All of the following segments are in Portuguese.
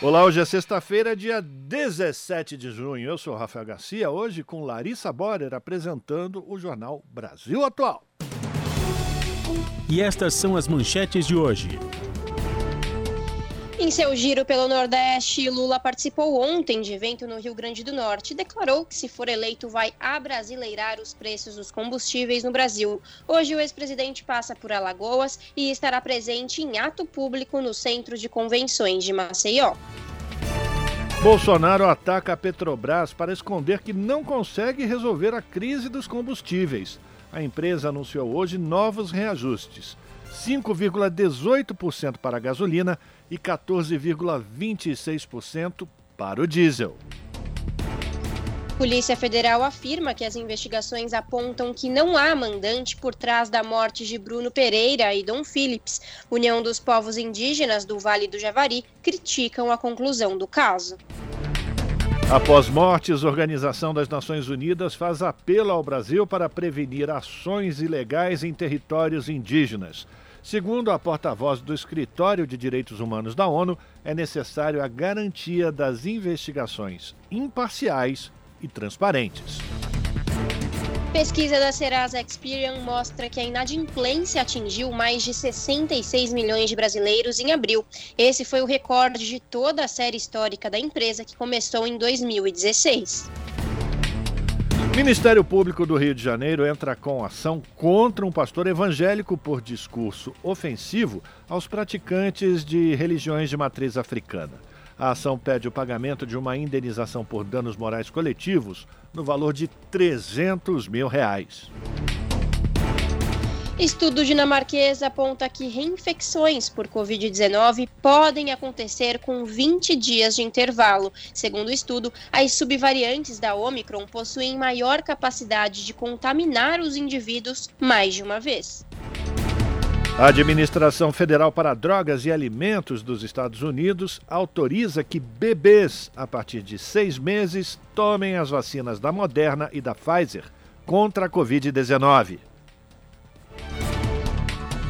Olá, hoje é sexta-feira, dia 17 de junho. Eu sou Rafael Garcia, hoje com Larissa Borer apresentando o jornal Brasil Atual. E estas são as manchetes de hoje. Em seu giro pelo Nordeste, Lula participou ontem de evento no Rio Grande do Norte e declarou que, se for eleito, vai abrasileirar os preços dos combustíveis no Brasil. Hoje, o ex-presidente passa por Alagoas e estará presente em ato público no Centro de Convenções de Maceió. Bolsonaro ataca a Petrobras para esconder que não consegue resolver a crise dos combustíveis. A empresa anunciou hoje novos reajustes. 5,18% para a gasolina e 14,26% para o diesel. Polícia Federal afirma que as investigações apontam que não há mandante por trás da morte de Bruno Pereira e Dom Phillips. União dos Povos Indígenas do Vale do Javari criticam a conclusão do caso. Após mortes, a Organização das Nações Unidas faz apelo ao Brasil para prevenir ações ilegais em territórios indígenas. Segundo a porta-voz do Escritório de Direitos Humanos da ONU, é necessário a garantia das investigações imparciais e transparentes. Pesquisa da Serasa Experian mostra que a inadimplência atingiu mais de 66 milhões de brasileiros em abril. Esse foi o recorde de toda a série histórica da empresa, que começou em 2016. Ministério Público do Rio de Janeiro entra com ação contra um pastor evangélico por discurso ofensivo aos praticantes de religiões de matriz africana. A ação pede o pagamento de uma indenização por danos morais coletivos no valor de 300 mil reais. Estudo dinamarquês aponta que reinfecções por Covid-19 podem acontecer com 20 dias de intervalo. Segundo o estudo, as subvariantes da Omicron possuem maior capacidade de contaminar os indivíduos mais de uma vez. A Administração Federal para Drogas e Alimentos dos Estados Unidos autoriza que bebês a partir de seis meses tomem as vacinas da Moderna e da Pfizer contra a Covid-19.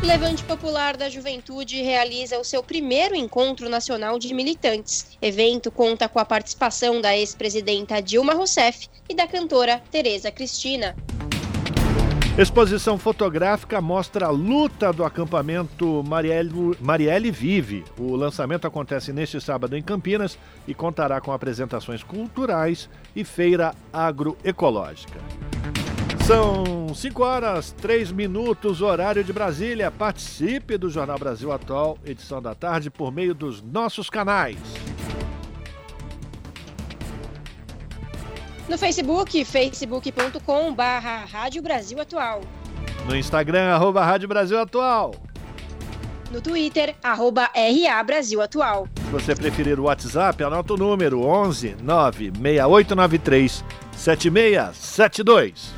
Levante Popular da Juventude realiza o seu primeiro encontro nacional de militantes. Evento conta com a participação da ex-presidenta Dilma Rousseff e da cantora Tereza Cristina. Exposição fotográfica mostra a luta do acampamento Marielle, Marielle Vive. O lançamento acontece neste sábado em Campinas e contará com apresentações culturais e feira agroecológica. São 5 horas, 3 minutos, horário de Brasília. Participe do Jornal Brasil Atual, edição da tarde, por meio dos nossos canais. No Facebook, facebook.com barra Rádio Brasil Atual. No Instagram, arroba Rádio Brasil Atual. No Twitter, arroba RA Brasil Atual. Se você preferir o WhatsApp, anota o número 11 96893 7672.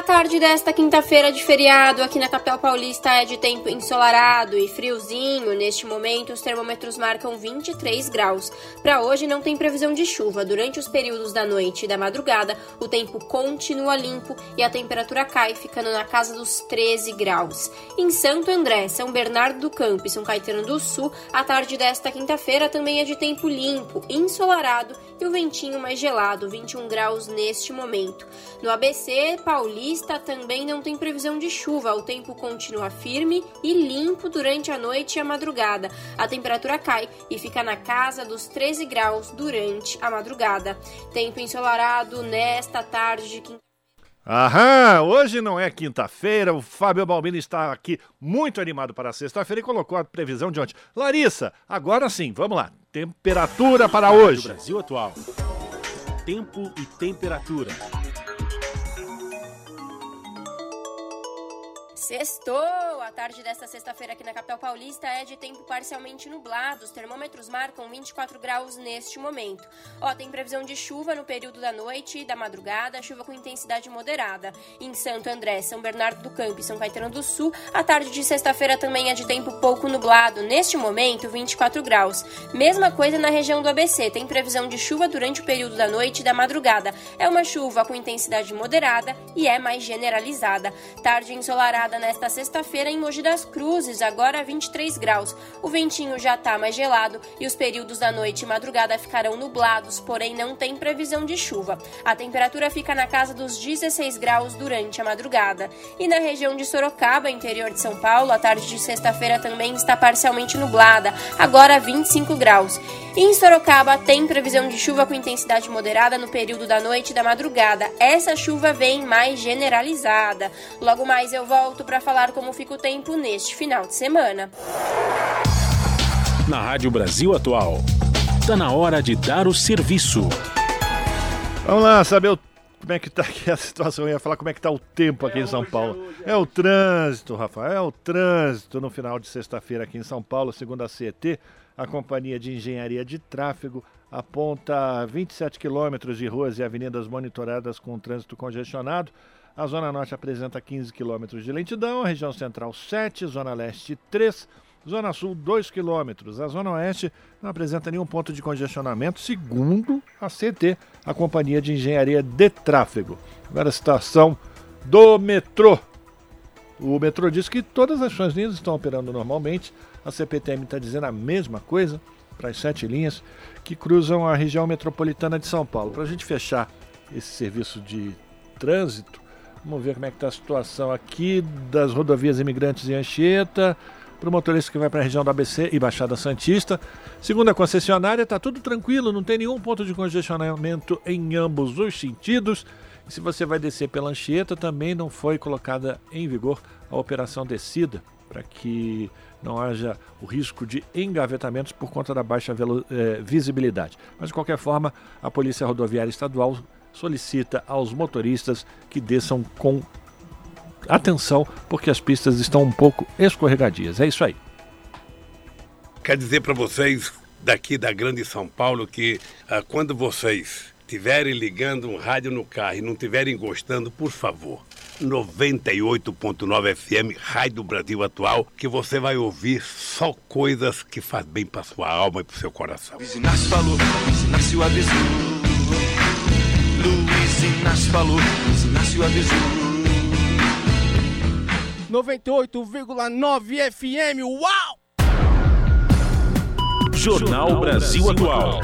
A tarde desta quinta-feira de feriado aqui na capital paulista é de tempo ensolarado e friozinho. Neste momento, os termômetros marcam 23 graus. Para hoje, não tem previsão de chuva. Durante os períodos da noite e da madrugada, o tempo continua limpo e a temperatura cai, ficando na casa dos 13 graus. Em Santo André, São Bernardo do Campo e São Caetano do Sul, a tarde desta quinta-feira também é de tempo limpo, ensolarado e o ventinho mais gelado, 21 graus neste momento. No ABC Paulista também não tem previsão de chuva, o tempo continua firme e limpo durante a noite e a madrugada. A temperatura cai e fica na casa dos 13 graus durante a madrugada. Tempo ensolarado nesta tarde de quinta Aham, hoje não é quinta-feira, o Fábio Balbino está aqui muito animado para sexta-feira e colocou a previsão de ontem. Larissa, agora sim, vamos lá. Temperatura para hoje. Brasil Atual. Tempo e temperatura. Sextou! A tarde desta sexta-feira aqui na capital paulista é de tempo parcialmente nublado. Os termômetros marcam 24 graus neste momento. Ó, tem previsão de chuva no período da noite e da madrugada, chuva com intensidade moderada. Em Santo André, São Bernardo do Campo e São Caetano do Sul, a tarde de sexta-feira também é de tempo pouco nublado. Neste momento, 24 graus. Mesma coisa na região do ABC. Tem previsão de chuva durante o período da noite e da madrugada. É uma chuva com intensidade moderada e é mais generalizada. Tarde ensolarada nesta sexta-feira em Mogi das Cruzes, agora 23 graus. O ventinho já está mais gelado e os períodos da noite e madrugada ficarão nublados, porém não tem previsão de chuva. A temperatura fica na casa dos 16 graus durante a madrugada. E na região de Sorocaba, interior de São Paulo, a tarde de sexta-feira também está parcialmente nublada, agora 25 graus. E em Sorocaba tem previsão de chuva com intensidade moderada no período da noite e da madrugada. Essa chuva vem mais generalizada. Logo mais eu volto para falar como fica o tempo neste final de semana. Na Rádio Brasil Atual, está na hora de dar o serviço. Vamos lá saber o como é que tá aqui a situação? Eu ia falar como é que tá o tempo aqui é em São Paulo. É o trânsito, Rafael, é o trânsito no final de sexta-feira aqui em São Paulo, segundo a CET, a Companhia de Engenharia de Tráfego aponta 27 quilômetros de ruas e avenidas monitoradas com trânsito congestionado. A Zona Norte apresenta 15 quilômetros de lentidão, a região central 7, Zona Leste 3, Zona Sul 2 quilômetros. A Zona Oeste não apresenta nenhum ponto de congestionamento, segundo a CT, a Companhia de Engenharia de Tráfego. Agora a situação do metrô. O metrô diz que todas as suas linhas estão operando normalmente, a CPTM está dizendo a mesma coisa para as sete linhas que cruzam a região metropolitana de São Paulo. Para a gente fechar esse serviço de trânsito, vamos ver como é que está a situação aqui das rodovias imigrantes em Anchieta, para o motorista que vai para a região do ABC e Baixada Santista. Segundo a concessionária, está tudo tranquilo, não tem nenhum ponto de congestionamento em ambos os sentidos. E se você vai descer pela Anchieta, também não foi colocada em vigor a operação descida para que não haja o risco de engavetamentos por conta da baixa eh, visibilidade. Mas, de qualquer forma, a Polícia Rodoviária Estadual solicita aos motoristas que desçam com atenção, porque as pistas estão um pouco escorregadias. É isso aí. Quer dizer para vocês daqui da Grande São Paulo que ah, quando vocês estiverem ligando um rádio no carro e não estiverem gostando, por favor, 98.9 FM, Rádio do Brasil Atual, que você vai ouvir só coisas que faz bem para sua alma e para seu coração. Luiz Inácio falou, Luiz Inácio avisou. Luiz Inácio falou, Luiz Inácio avisou. 98,9 FM, uau! Jornal Brasil Atual.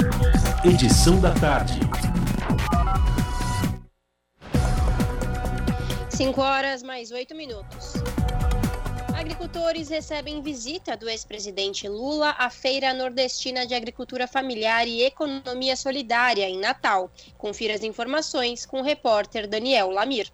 Edição da tarde. 5 horas mais 8 minutos. Agricultores recebem visita do ex-presidente Lula à Feira Nordestina de Agricultura Familiar e Economia Solidária, em Natal. Confira as informações com o repórter Daniel Lamir.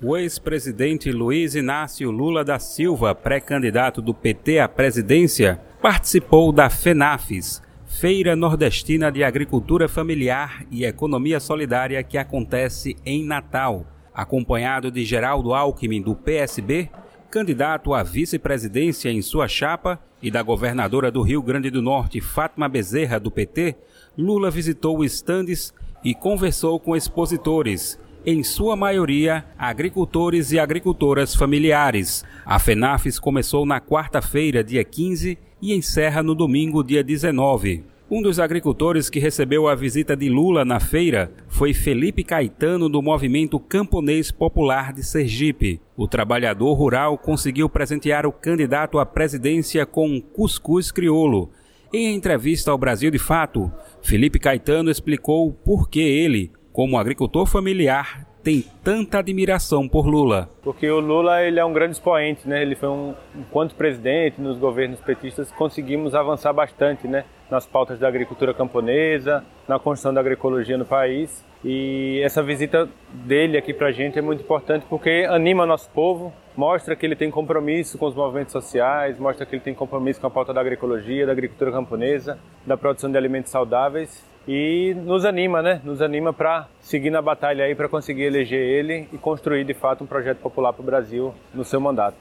O ex-presidente Luiz Inácio Lula da Silva, pré-candidato do PT à presidência, participou da FENAFES, Feira Nordestina de Agricultura Familiar e Economia Solidária, que acontece em Natal acompanhado de Geraldo Alckmin, do PSB, candidato à vice-presidência em sua chapa, e da governadora do Rio Grande do Norte, Fátima Bezerra, do PT, Lula visitou estandes e conversou com expositores, em sua maioria agricultores e agricultoras familiares. A FENAFES começou na quarta-feira, dia 15, e encerra no domingo, dia 19. Um dos agricultores que recebeu a visita de Lula na feira foi Felipe Caetano, do Movimento Camponês Popular de Sergipe. O trabalhador rural conseguiu presentear o candidato à presidência com um cuscuz crioulo. Em entrevista ao Brasil de Fato, Felipe Caetano explicou por que ele, como agricultor familiar, tem tanta admiração por Lula? Porque o Lula ele é um grande expoente, né? Ele foi um, enquanto presidente nos governos petistas conseguimos avançar bastante, né? Nas pautas da agricultura camponesa, na construção da agroecologia no país. E essa visita dele aqui para a gente é muito importante porque anima nosso povo, mostra que ele tem compromisso com os movimentos sociais, mostra que ele tem compromisso com a pauta da agroecologia, da agricultura camponesa, da produção de alimentos saudáveis e nos anima, né? Nos anima para seguir na batalha aí para conseguir eleger ele e construir de fato um projeto popular para o Brasil no seu mandato.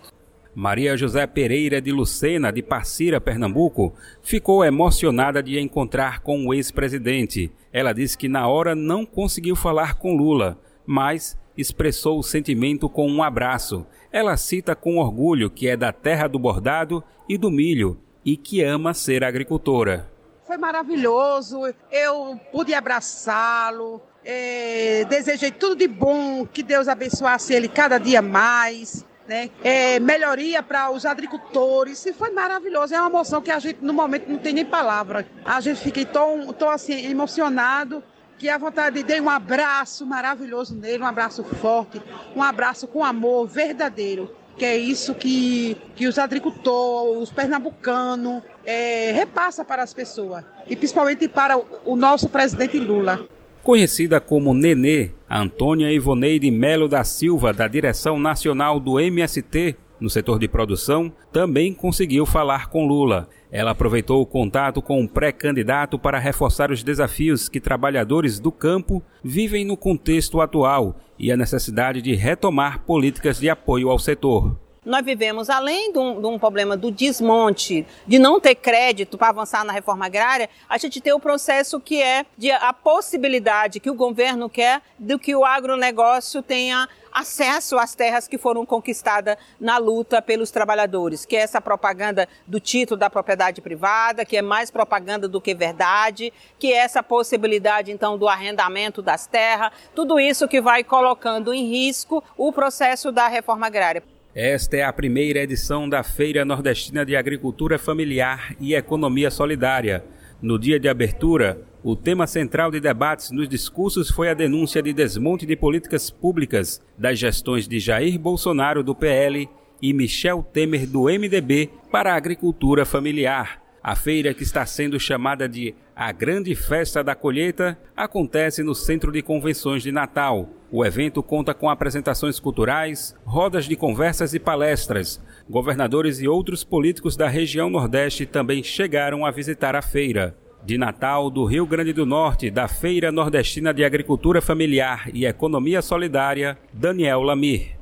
Maria José Pereira de Lucena, de Passira, Pernambuco, ficou emocionada de encontrar com o ex-presidente. Ela disse que na hora não conseguiu falar com Lula, mas expressou o sentimento com um abraço. Ela cita com orgulho que é da terra do bordado e do milho e que ama ser agricultora. Foi maravilhoso, eu pude abraçá-lo, é, desejei tudo de bom, que Deus abençoasse ele cada dia mais né? É, melhoria para os agricultores, e foi maravilhoso. É uma emoção que a gente, no momento, não tem nem palavra. A gente fica tão, tão assim, emocionado que a vontade de dar um abraço maravilhoso nele, um abraço forte, um abraço com amor verdadeiro. Que é isso que, que os agricultores, os pernambucanos, é, repassa para as pessoas. E principalmente para o, o nosso presidente Lula. Conhecida como Nenê, Antônia Ivoneide Melo da Silva, da direção nacional do MST, no setor de produção, também conseguiu falar com Lula. Ela aproveitou o contato com o pré-candidato para reforçar os desafios que trabalhadores do campo vivem no contexto atual e a necessidade de retomar políticas de apoio ao setor nós vivemos, além de um, de um, problema do desmonte, de não ter crédito para avançar na reforma agrária, a gente tem o processo que é de a possibilidade que o governo quer de que o agronegócio tenha acesso às terras que foram conquistadas na luta pelos trabalhadores, que é essa propaganda do título da propriedade privada, que é mais propaganda do que verdade, que é essa possibilidade então do arrendamento das terras, tudo isso que vai colocando em risco o processo da reforma agrária. Esta é a primeira edição da Feira Nordestina de Agricultura Familiar e Economia Solidária. No dia de abertura, o tema central de debates nos discursos foi a denúncia de desmonte de políticas públicas das gestões de Jair Bolsonaro do PL e Michel Temer do MDB para a agricultura familiar. A feira, que está sendo chamada de a Grande Festa da Colheita, acontece no Centro de Convenções de Natal. O evento conta com apresentações culturais, rodas de conversas e palestras. Governadores e outros políticos da região Nordeste também chegaram a visitar a feira. De Natal, do Rio Grande do Norte, da Feira Nordestina de Agricultura Familiar e Economia Solidária, Daniel Lamir.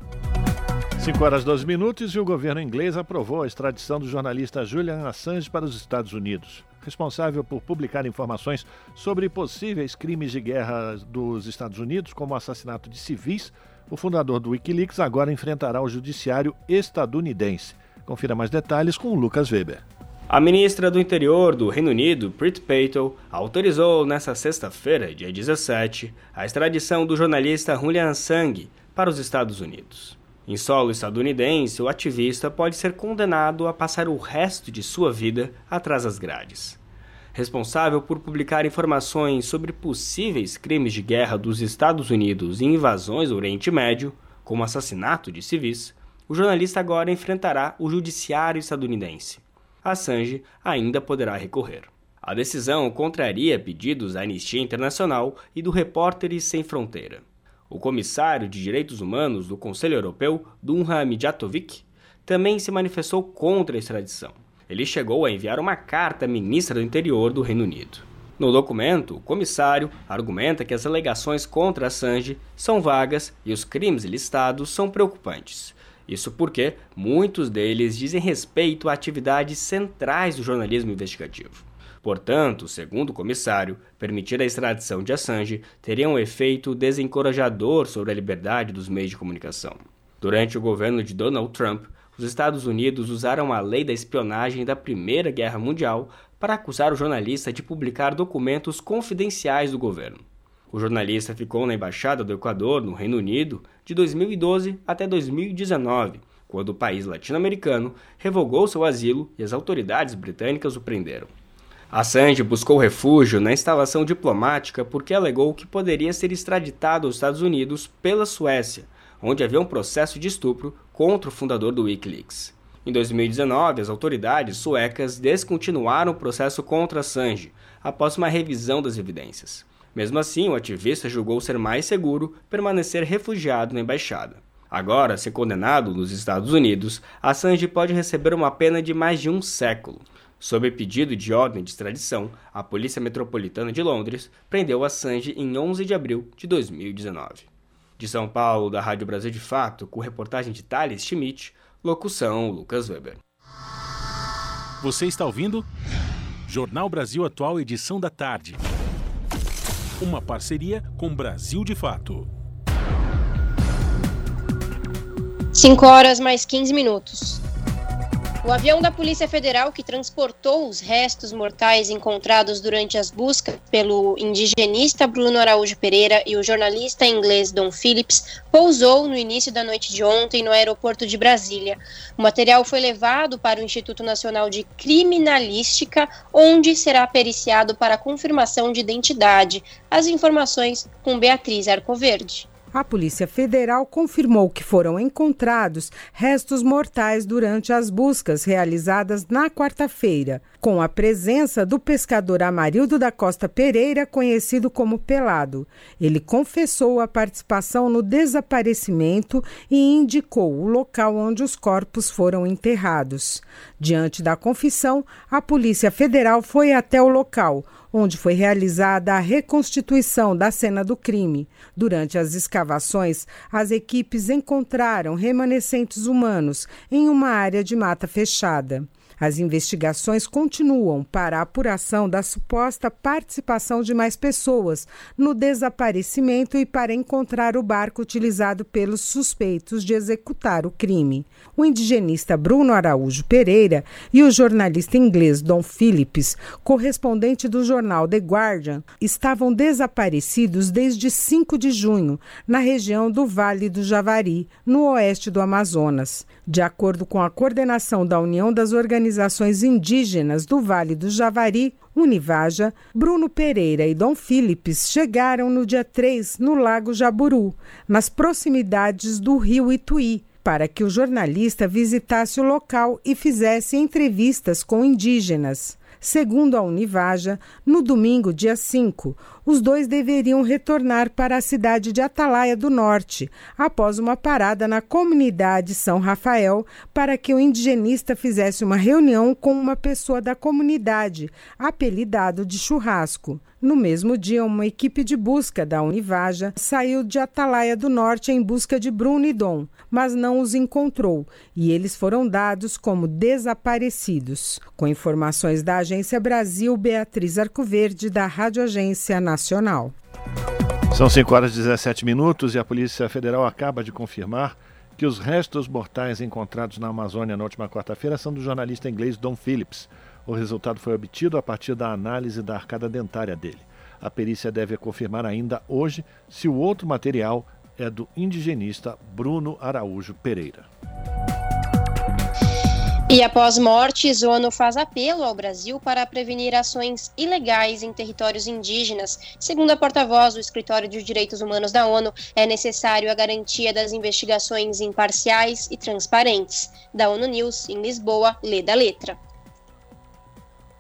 5 horas 12 minutos e o governo inglês aprovou a extradição do jornalista Julian Assange para os Estados Unidos responsável por publicar informações sobre possíveis crimes de guerra dos Estados Unidos, como assassinato de civis, o fundador do Wikileaks agora enfrentará o judiciário estadunidense. Confira mais detalhes com o Lucas Weber. A ministra do Interior do Reino Unido, Prit Patel, autorizou nesta sexta-feira, dia 17, a extradição do jornalista Julian Assange para os Estados Unidos. Em solo estadunidense, o ativista pode ser condenado a passar o resto de sua vida atrás das grades. Responsável por publicar informações sobre possíveis crimes de guerra dos Estados Unidos e invasões ao Oriente Médio, como assassinato de civis, o jornalista agora enfrentará o judiciário estadunidense. Assange ainda poderá recorrer. A decisão contraria pedidos da Anistia Internacional e do Repórteres Sem Fronteira. O comissário de Direitos Humanos do Conselho Europeu, Dunha Mijatovic, também se manifestou contra a extradição. Ele chegou a enviar uma carta à ministra do Interior do Reino Unido. No documento, o comissário argumenta que as alegações contra Assange são vagas e os crimes listados são preocupantes. Isso porque muitos deles dizem respeito a atividades centrais do jornalismo investigativo. Portanto, segundo o comissário, permitir a extradição de Assange teria um efeito desencorajador sobre a liberdade dos meios de comunicação. Durante o governo de Donald Trump, os Estados Unidos usaram a lei da espionagem da Primeira Guerra Mundial para acusar o jornalista de publicar documentos confidenciais do governo. O jornalista ficou na Embaixada do Equador, no Reino Unido, de 2012 até 2019, quando o país latino-americano revogou seu asilo e as autoridades britânicas o prenderam. Assange buscou refúgio na instalação diplomática porque alegou que poderia ser extraditado aos Estados Unidos pela Suécia, onde havia um processo de estupro contra o fundador do Wikileaks. Em 2019, as autoridades suecas descontinuaram o processo contra Assange após uma revisão das evidências. Mesmo assim, o ativista julgou ser mais seguro permanecer refugiado na embaixada. Agora, se condenado nos Estados Unidos, Assange pode receber uma pena de mais de um século. Sob pedido de ordem de extradição, a Polícia Metropolitana de Londres prendeu Assange em 11 de abril de 2019. De São Paulo, da Rádio Brasil de Fato, com reportagem de Thales Schmidt, locução Lucas Weber. Você está ouvindo? Jornal Brasil Atual, edição da tarde. Uma parceria com Brasil de Fato. 5 horas mais 15 minutos. O avião da Polícia Federal que transportou os restos mortais encontrados durante as buscas pelo indigenista Bruno Araújo Pereira e o jornalista inglês Don Phillips pousou no início da noite de ontem no aeroporto de Brasília. O material foi levado para o Instituto Nacional de Criminalística, onde será periciado para confirmação de identidade. As informações com Beatriz Arcoverde. A Polícia Federal confirmou que foram encontrados restos mortais durante as buscas realizadas na quarta-feira, com a presença do pescador Amarildo da Costa Pereira, conhecido como Pelado. Ele confessou a participação no desaparecimento e indicou o local onde os corpos foram enterrados. Diante da confissão, a Polícia Federal foi até o local onde foi realizada a reconstituição da cena do crime. Durante as escavações, as equipes encontraram remanescentes humanos em uma área de mata fechada. As investigações continuam para a apuração da suposta participação de mais pessoas no desaparecimento e para encontrar o barco utilizado pelos suspeitos de executar o crime. O indigenista Bruno Araújo Pereira e o jornalista inglês Don Phillips, correspondente do jornal The Guardian, estavam desaparecidos desde 5 de junho, na região do Vale do Javari, no oeste do Amazonas. De acordo com a coordenação da União das Organizações Indígenas do Vale do Javari, Univaja, Bruno Pereira e Dom Philips chegaram no dia 3 no Lago Jaburu, nas proximidades do rio Ituí, para que o jornalista visitasse o local e fizesse entrevistas com indígenas. Segundo a Univaja, no domingo, dia 5, os dois deveriam retornar para a cidade de Atalaia do Norte, após uma parada na comunidade São Rafael, para que o indigenista fizesse uma reunião com uma pessoa da comunidade, apelidado de churrasco. No mesmo dia, uma equipe de busca da Univaja saiu de Atalaia do Norte em busca de Bruno e Dom, mas não os encontrou e eles foram dados como desaparecidos. Com informações da Agência Brasil, Beatriz Arcoverde, da Rádio Agência Nacional. São 5 horas e 17 minutos e a Polícia Federal acaba de confirmar que os restos mortais encontrados na Amazônia na última quarta-feira são do jornalista inglês Don Phillips. O resultado foi obtido a partir da análise da arcada dentária dele. A perícia deve confirmar ainda hoje se o outro material é do indigenista Bruno Araújo Pereira. E após mortes, ONU faz apelo ao Brasil para prevenir ações ilegais em territórios indígenas. Segundo a porta-voz do Escritório de Direitos Humanos da ONU, é necessário a garantia das investigações imparciais e transparentes. Da ONU News, em Lisboa, lê da letra.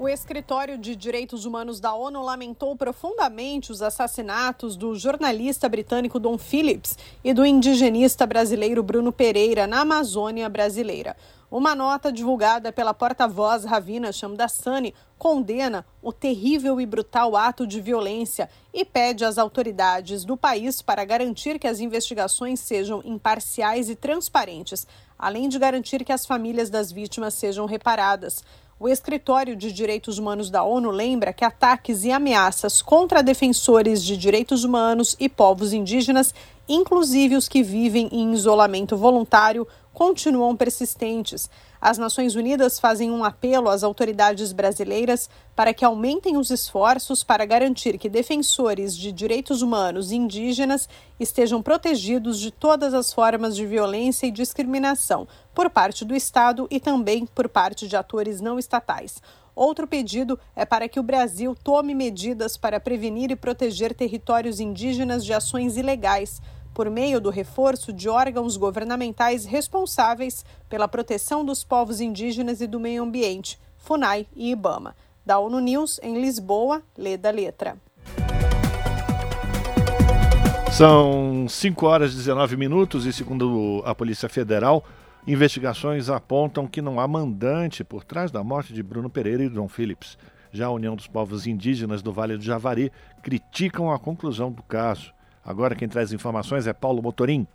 O Escritório de Direitos Humanos da ONU lamentou profundamente os assassinatos do jornalista britânico Don Phillips e do indigenista brasileiro Bruno Pereira na Amazônia brasileira. Uma nota divulgada pela porta-voz Ravina Shamdasani condena o terrível e brutal ato de violência e pede às autoridades do país para garantir que as investigações sejam imparciais e transparentes, além de garantir que as famílias das vítimas sejam reparadas. O Escritório de Direitos Humanos da ONU lembra que ataques e ameaças contra defensores de direitos humanos e povos indígenas, inclusive os que vivem em isolamento voluntário, continuam persistentes. As Nações Unidas fazem um apelo às autoridades brasileiras para que aumentem os esforços para garantir que defensores de direitos humanos indígenas estejam protegidos de todas as formas de violência e discriminação por parte do Estado e também por parte de atores não estatais. Outro pedido é para que o Brasil tome medidas para prevenir e proteger territórios indígenas de ações ilegais por meio do reforço de órgãos governamentais responsáveis pela proteção dos povos indígenas e do meio ambiente, FUNAI e IBAMA. Da ONU News, em Lisboa, lê da letra. São 5 horas e 19 minutos e, segundo a Polícia Federal, investigações apontam que não há mandante por trás da morte de Bruno Pereira e Dom Phillips. Já a União dos Povos Indígenas do Vale do Javari criticam a conclusão do caso. Agora quem traz informações é Paulo Motorim.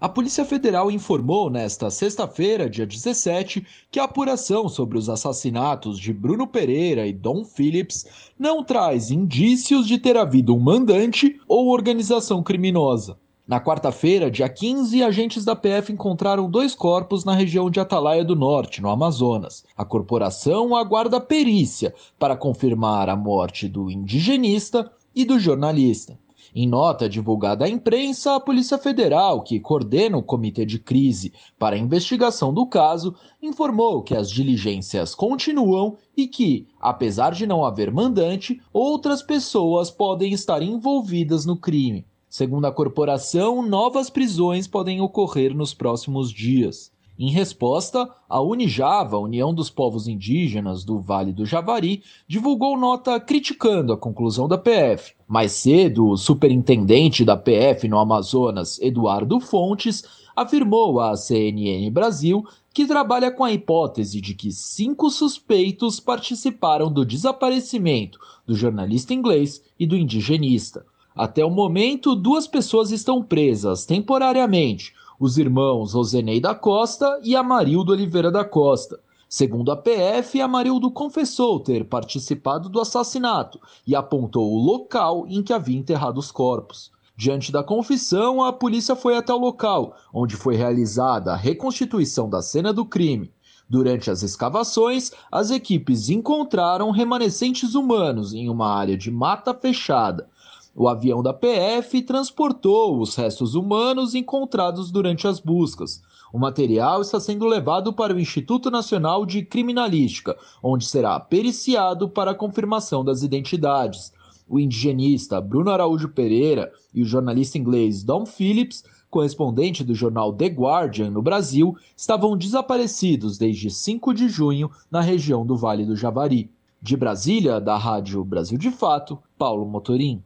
A Polícia Federal informou nesta sexta-feira, dia 17, que a apuração sobre os assassinatos de Bruno Pereira e Dom Phillips não traz indícios de ter havido um mandante ou organização criminosa. Na quarta-feira, dia 15, agentes da PF encontraram dois corpos na região de Atalaia do Norte, no Amazonas. A corporação aguarda perícia para confirmar a morte do indigenista e do jornalista. Em nota divulgada à imprensa, a Polícia Federal, que coordena o Comitê de Crise para a investigação do caso, informou que as diligências continuam e que, apesar de não haver mandante, outras pessoas podem estar envolvidas no crime. Segundo a corporação, novas prisões podem ocorrer nos próximos dias. Em resposta, a Unijava, União dos Povos Indígenas do Vale do Javari, divulgou nota criticando a conclusão da PF. Mais cedo, o superintendente da PF no Amazonas, Eduardo Fontes, afirmou à CNN Brasil que trabalha com a hipótese de que cinco suspeitos participaram do desaparecimento do jornalista inglês e do indigenista. Até o momento, duas pessoas estão presas temporariamente os irmãos Rosenei da Costa e Amarildo Oliveira da Costa. Segundo a PF, Amarildo confessou ter participado do assassinato e apontou o local em que havia enterrado os corpos. Diante da confissão, a polícia foi até o local, onde foi realizada a reconstituição da cena do crime. Durante as escavações, as equipes encontraram remanescentes humanos em uma área de mata fechada. O avião da PF transportou os restos humanos encontrados durante as buscas. O material está sendo levado para o Instituto Nacional de Criminalística, onde será periciado para a confirmação das identidades. O indigenista Bruno Araújo Pereira e o jornalista inglês Don Phillips, correspondente do jornal The Guardian no Brasil, estavam desaparecidos desde 5 de junho na região do Vale do Javari. De Brasília, da Rádio Brasil de Fato, Paulo Motorim.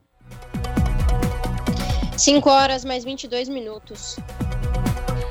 5 horas mais 22 minutos.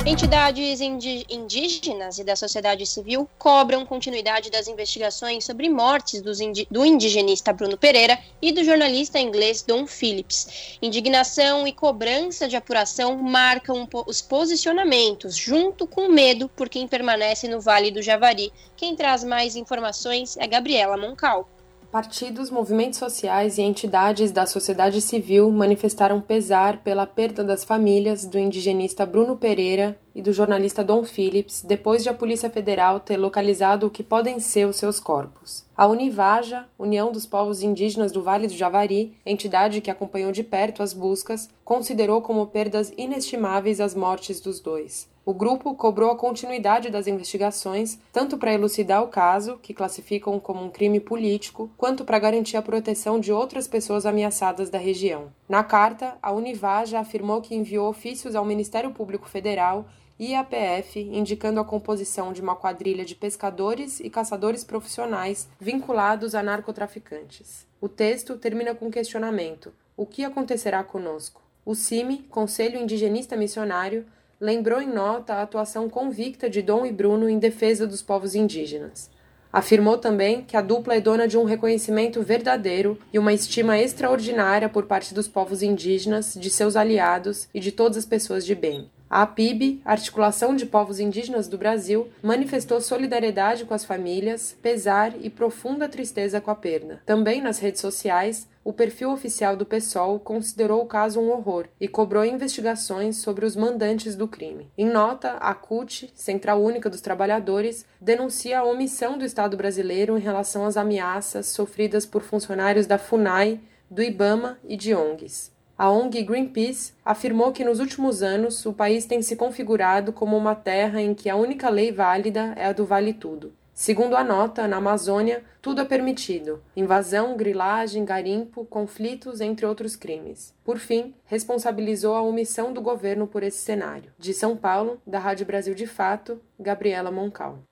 Entidades indígenas e da sociedade civil cobram continuidade das investigações sobre mortes do indigenista Bruno Pereira e do jornalista inglês Don Phillips. Indignação e cobrança de apuração marcam os posicionamentos, junto com medo por quem permanece no Vale do Javari. Quem traz mais informações é Gabriela Moncal. Partidos, movimentos sociais e entidades da sociedade civil manifestaram pesar pela perda das famílias do indigenista Bruno Pereira e do jornalista Dom Phillips depois de a Polícia Federal ter localizado o que podem ser os seus corpos. A Univaja, União dos Povos Indígenas do Vale do Javari, entidade que acompanhou de perto as buscas, considerou como perdas inestimáveis as mortes dos dois. O grupo cobrou a continuidade das investigações, tanto para elucidar o caso, que classificam como um crime político, quanto para garantir a proteção de outras pessoas ameaçadas da região. Na carta, a Univaja afirmou que enviou ofícios ao Ministério Público Federal e à PF indicando a composição de uma quadrilha de pescadores e caçadores profissionais vinculados a narcotraficantes. O texto termina com um questionamento: o que acontecerá conosco? O CIMI, Conselho Indigenista Missionário, lembrou em nota a atuação convicta de Dom e Bruno em defesa dos povos indígenas. Afirmou também que a dupla é dona de um reconhecimento verdadeiro e uma estima extraordinária por parte dos povos indígenas, de seus aliados e de todas as pessoas de bem. A APIB, Articulação de Povos Indígenas do Brasil, manifestou solidariedade com as famílias, pesar e profunda tristeza com a perda. Também nas redes sociais, o perfil oficial do PSOL considerou o caso um horror e cobrou investigações sobre os mandantes do crime. Em nota, a CUT, Central Única dos Trabalhadores, denuncia a omissão do Estado brasileiro em relação às ameaças sofridas por funcionários da FUNAI, do IBAMA e de ONGs. A ONG Greenpeace afirmou que nos últimos anos o país tem se configurado como uma terra em que a única lei válida é a do vale tudo. Segundo a nota, na Amazônia, tudo é permitido: invasão, grilagem, garimpo, conflitos, entre outros crimes. Por fim, responsabilizou a omissão do governo por esse cenário. De São Paulo, da Rádio Brasil de Fato, Gabriela Moncal.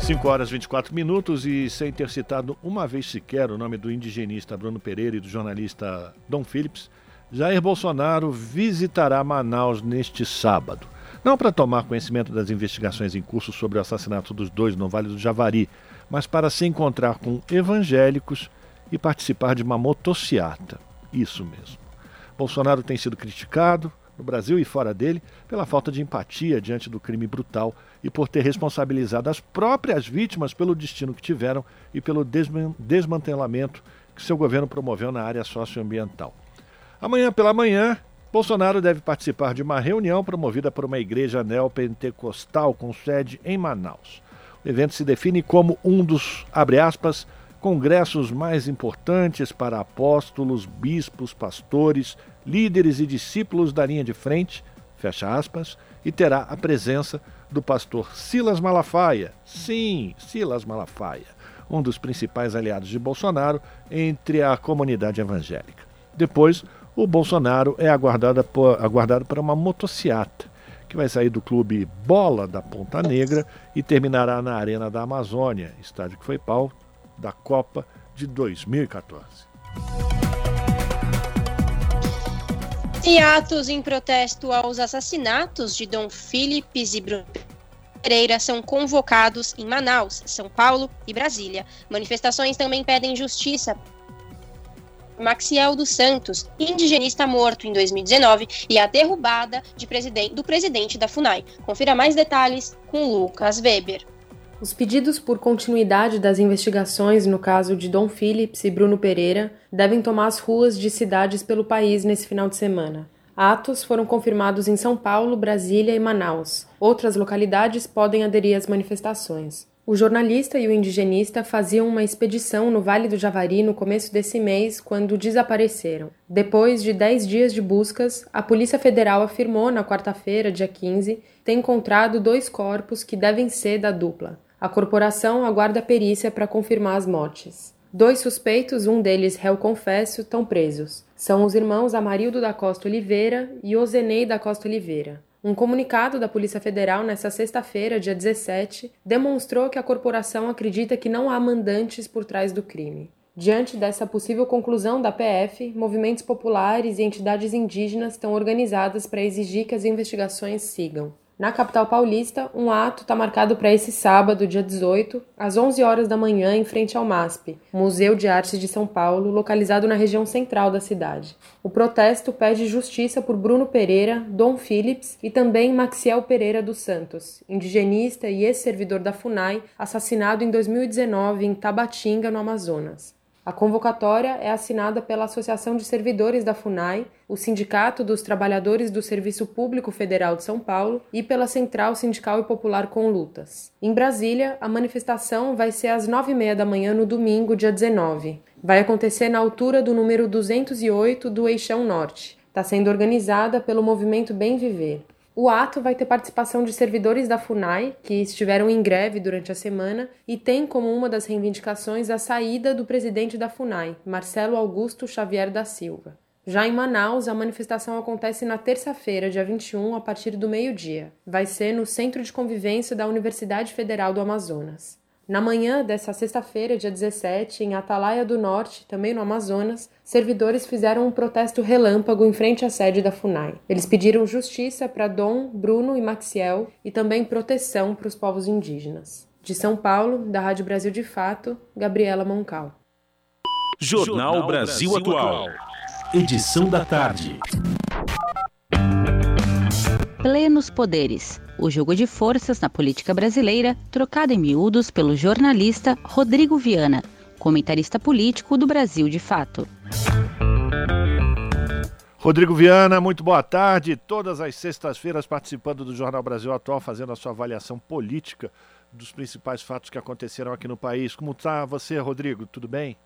5 horas e 24 minutos e sem ter citado uma vez sequer o nome do indigenista Bruno Pereira e do jornalista Dom Phillips, Jair Bolsonaro visitará Manaus neste sábado. Não para tomar conhecimento das investigações em curso sobre o assassinato dos dois no Vale do Javari, mas para se encontrar com evangélicos e participar de uma motociata. Isso mesmo. Bolsonaro tem sido criticado, no Brasil e fora dele, pela falta de empatia diante do crime brutal e por ter responsabilizado as próprias vítimas pelo destino que tiveram e pelo desmantelamento que seu governo promoveu na área socioambiental. Amanhã pela manhã, Bolsonaro deve participar de uma reunião promovida por uma igreja neopentecostal com sede em Manaus. O evento se define como um dos, abre aspas, congressos mais importantes para apóstolos, bispos, pastores, líderes e discípulos da linha de frente, fecha aspas, e terá a presença do pastor Silas Malafaia. Sim, Silas Malafaia, um dos principais aliados de Bolsonaro entre a comunidade evangélica. Depois, o Bolsonaro é aguardado, por, aguardado para uma motociata, que vai sair do clube Bola da Ponta Negra e terminará na Arena da Amazônia, estádio que foi pau da Copa de 2014. Em atos em protesto aos assassinatos de Dom Philips e Pereira são convocados em Manaus, São Paulo e Brasília. Manifestações também pedem justiça Maxiel dos Santos, indigenista morto em 2019, e a derrubada de do presidente da FUNAI. Confira mais detalhes com Lucas Weber. Os pedidos por continuidade das investigações no caso de Dom Phillips e Bruno Pereira devem tomar as ruas de cidades pelo país nesse final de semana. Atos foram confirmados em São Paulo, Brasília e Manaus. Outras localidades podem aderir às manifestações. O jornalista e o indigenista faziam uma expedição no Vale do Javari no começo desse mês, quando desapareceram. Depois de 10 dias de buscas, a Polícia Federal afirmou na quarta-feira, dia 15, ter encontrado dois corpos que devem ser da dupla. A corporação aguarda a perícia para confirmar as mortes. Dois suspeitos, um deles réu confesso, estão presos. São os irmãos Amarildo da Costa Oliveira e Ozenei da Costa Oliveira. Um comunicado da Polícia Federal nesta sexta-feira, dia 17, demonstrou que a corporação acredita que não há mandantes por trás do crime. Diante dessa possível conclusão da PF, movimentos populares e entidades indígenas estão organizadas para exigir que as investigações sigam. Na capital paulista, um ato está marcado para esse sábado, dia 18, às 11 horas da manhã, em frente ao MASP, Museu de Arte de São Paulo, localizado na região central da cidade. O protesto pede justiça por Bruno Pereira, Dom Phillips e também Maxiel Pereira dos Santos, indigenista e ex-servidor da FUNAI, assassinado em 2019 em Tabatinga, no Amazonas. A convocatória é assinada pela Associação de Servidores da FUNAI, o Sindicato dos Trabalhadores do Serviço Público Federal de São Paulo e pela Central Sindical e Popular com Lutas. Em Brasília, a manifestação vai ser às nove e meia da manhã no domingo, dia 19. Vai acontecer na altura do número 208 do Eixão Norte. Está sendo organizada pelo Movimento Bem Viver. O ato vai ter participação de servidores da FUNAI, que estiveram em greve durante a semana, e tem como uma das reivindicações a saída do presidente da FUNAI, Marcelo Augusto Xavier da Silva. Já em Manaus, a manifestação acontece na terça-feira, dia 21, a partir do meio-dia. Vai ser no Centro de Convivência da Universidade Federal do Amazonas. Na manhã dessa sexta-feira, dia 17, em Atalaia do Norte, também no Amazonas, servidores fizeram um protesto relâmpago em frente à sede da FUNAI. Eles pediram justiça para Dom, Bruno e Maxiel e também proteção para os povos indígenas. De São Paulo, da Rádio Brasil de Fato, Gabriela Moncal. Jornal Brasil Atual. Edição da tarde. Plenos poderes o jogo de forças na política brasileira, trocado em miúdos pelo jornalista Rodrigo Viana, comentarista político do Brasil de Fato. Rodrigo Viana, muito boa tarde. Todas as sextas-feiras participando do Jornal Brasil Atual, fazendo a sua avaliação política dos principais fatos que aconteceram aqui no país. Como está você, Rodrigo? Tudo bem?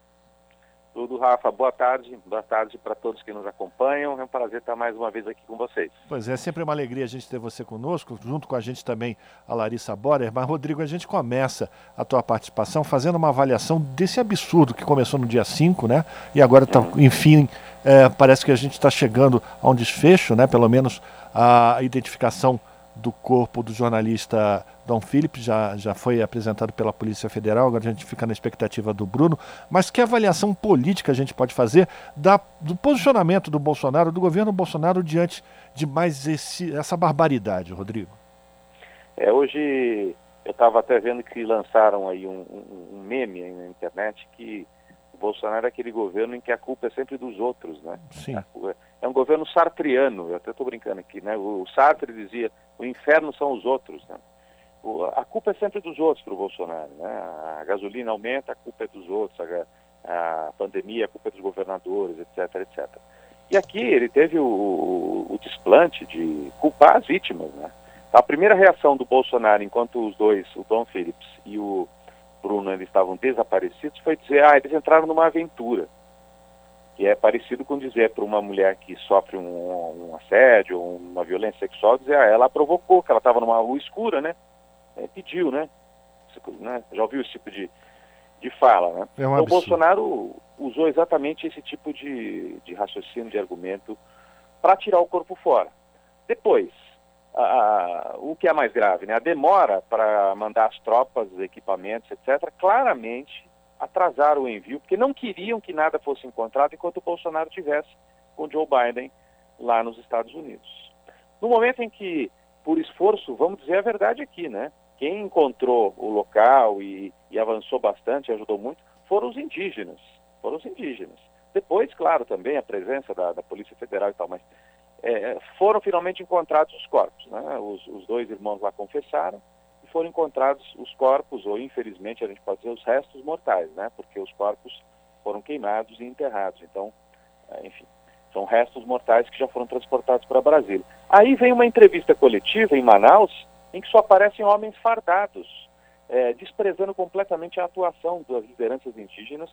Tudo, Rafa. Boa tarde. Boa tarde para todos que nos acompanham. É um prazer estar mais uma vez aqui com vocês. Pois é, sempre uma alegria a gente ter você conosco, junto com a gente também a Larissa Borer. Mas, Rodrigo, a gente começa a tua participação fazendo uma avaliação desse absurdo que começou no dia 5, né? E agora, tá, enfim, é, parece que a gente está chegando a um desfecho, né? Pelo menos a identificação do corpo do jornalista Dom Phillips, já, já foi apresentado pela Polícia Federal, agora a gente fica na expectativa do Bruno. Mas que avaliação política a gente pode fazer da, do posicionamento do Bolsonaro, do governo Bolsonaro, diante de mais esse, essa barbaridade, Rodrigo? É, hoje eu estava até vendo que lançaram aí um, um, um meme na internet que Bolsonaro é aquele governo em que a culpa é sempre dos outros, né? Sim. É um governo sartriano, eu até estou brincando aqui, né? O Sartre dizia, o inferno são os outros, né? a culpa é sempre dos outros para o Bolsonaro. Né? A gasolina aumenta, a culpa é dos outros, a, a, pandemia, a culpa é dos governadores, etc, etc. E aqui ele teve o, o, o desplante de culpar as vítimas. Né? A primeira reação do Bolsonaro, enquanto os dois, o Dom Phillips e o Bruno, eles estavam desaparecidos, foi dizer, ah, eles entraram numa aventura. Que é parecido com dizer para uma mulher que sofre um, um assédio, uma violência sexual, dizer, ah, ela provocou, que ela estava numa rua escura, né? é, pediu, né? né? Já ouviu esse tipo de, de fala, né? É um então, o Bolsonaro usou exatamente esse tipo de, de raciocínio, de argumento, para tirar o corpo fora. Depois, a, o que é mais grave, né? A demora para mandar as tropas, os equipamentos, etc., claramente atrasaram o envio, porque não queriam que nada fosse encontrado enquanto o Bolsonaro tivesse com Joe Biden lá nos Estados Unidos. No momento em que, por esforço, vamos dizer a verdade aqui, né? Quem encontrou o local e, e avançou bastante, ajudou muito, foram os indígenas. Foram os indígenas. Depois, claro, também a presença da, da Polícia Federal e tal, mas é, foram finalmente encontrados os corpos. Né? Os, os, dois irmãos lá confessaram e foram encontrados os corpos, ou infelizmente a gente pode dizer os restos mortais, né? porque os corpos foram queimados e enterrados. Então, é, enfim, são restos mortais que já foram transportados para Brasília. Aí vem uma entrevista coletiva em Manaus em que só aparecem homens fardados, é, desprezando completamente a atuação das lideranças indígenas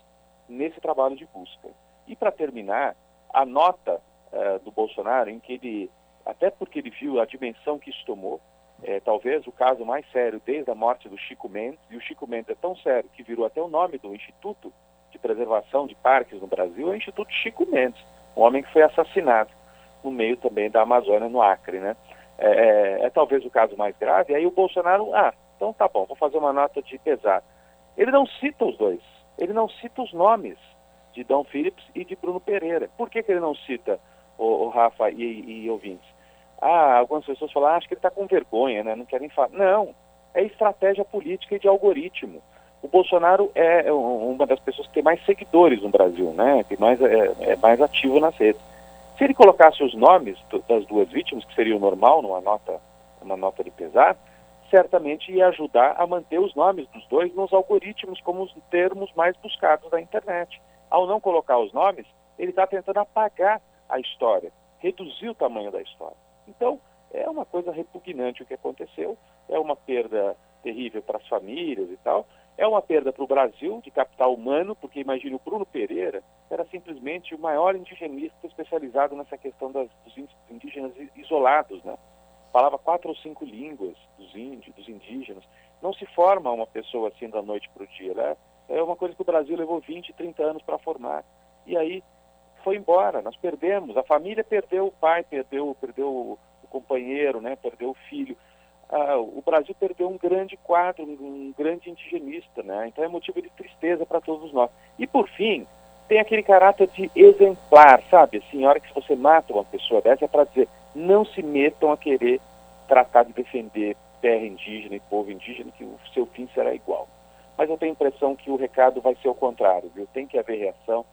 nesse trabalho de busca. E para terminar, a nota é, do Bolsonaro, em que ele, até porque ele viu a dimensão que isso tomou, é, talvez o caso mais sério desde a morte do Chico Mendes, e o Chico Mendes é tão sério que virou até o nome do Instituto de Preservação de Parques no Brasil, é o Instituto Chico Mendes, um homem que foi assassinado no meio também da Amazônia, no Acre, né? É, é, é, talvez o caso mais grave. Aí o Bolsonaro, ah, então tá bom, vou fazer uma nota de pesar. Ele não cita os dois, ele não cita os nomes de Dom Phillips e de Bruno Pereira. Por que, que ele não cita o, o Rafa e, e, ouvintes? Ah, algumas pessoas falam, ah, acho que ele está com vergonha, né? Não querem falar. Não, é estratégia política e de algoritmo. O Bolsonaro é uma das pessoas que tem mais seguidores no Brasil, né? Que mais, é, é mais ativo nas redes. Se ele colocasse os nomes das duas vítimas, que seria o normal numa nota, uma nota de pesar, certamente ia ajudar a manter os nomes dos dois nos algoritmos como os termos mais buscados da internet. Ao não colocar os nomes, ele está tentando apagar a história, reduzir o tamanho da história. Então, é uma coisa repugnante o que aconteceu, é uma perda terrível para as famílias e tal, é uma perda para o Brasil de capital humano, porque imagine o Bruno Pereira era simplesmente o maior indigenista especializado nessa questão das, dos indígenas isolados, né? Falava quatro ou cinco línguas dos índios, dos indígenas. Não se forma uma pessoa assim da noite para o dia, né? É uma coisa que o Brasil levou 20, 30 anos para formar. E aí foi embora, nós perdemos, a família perdeu o pai, perdeu, perdeu o companheiro, né? Perdeu o filho ah, o Brasil perdeu um grande quadro, um grande indigenista, né? Então é motivo de tristeza para todos nós. E por fim, tem aquele caráter de exemplar, sabe? Assim, a hora que você mata uma pessoa dessa é para dizer, não se metam a querer tratar de defender terra indígena e povo indígena, que o seu fim será igual. Mas eu tenho a impressão que o recado vai ser o contrário, viu? Tem que haver reação,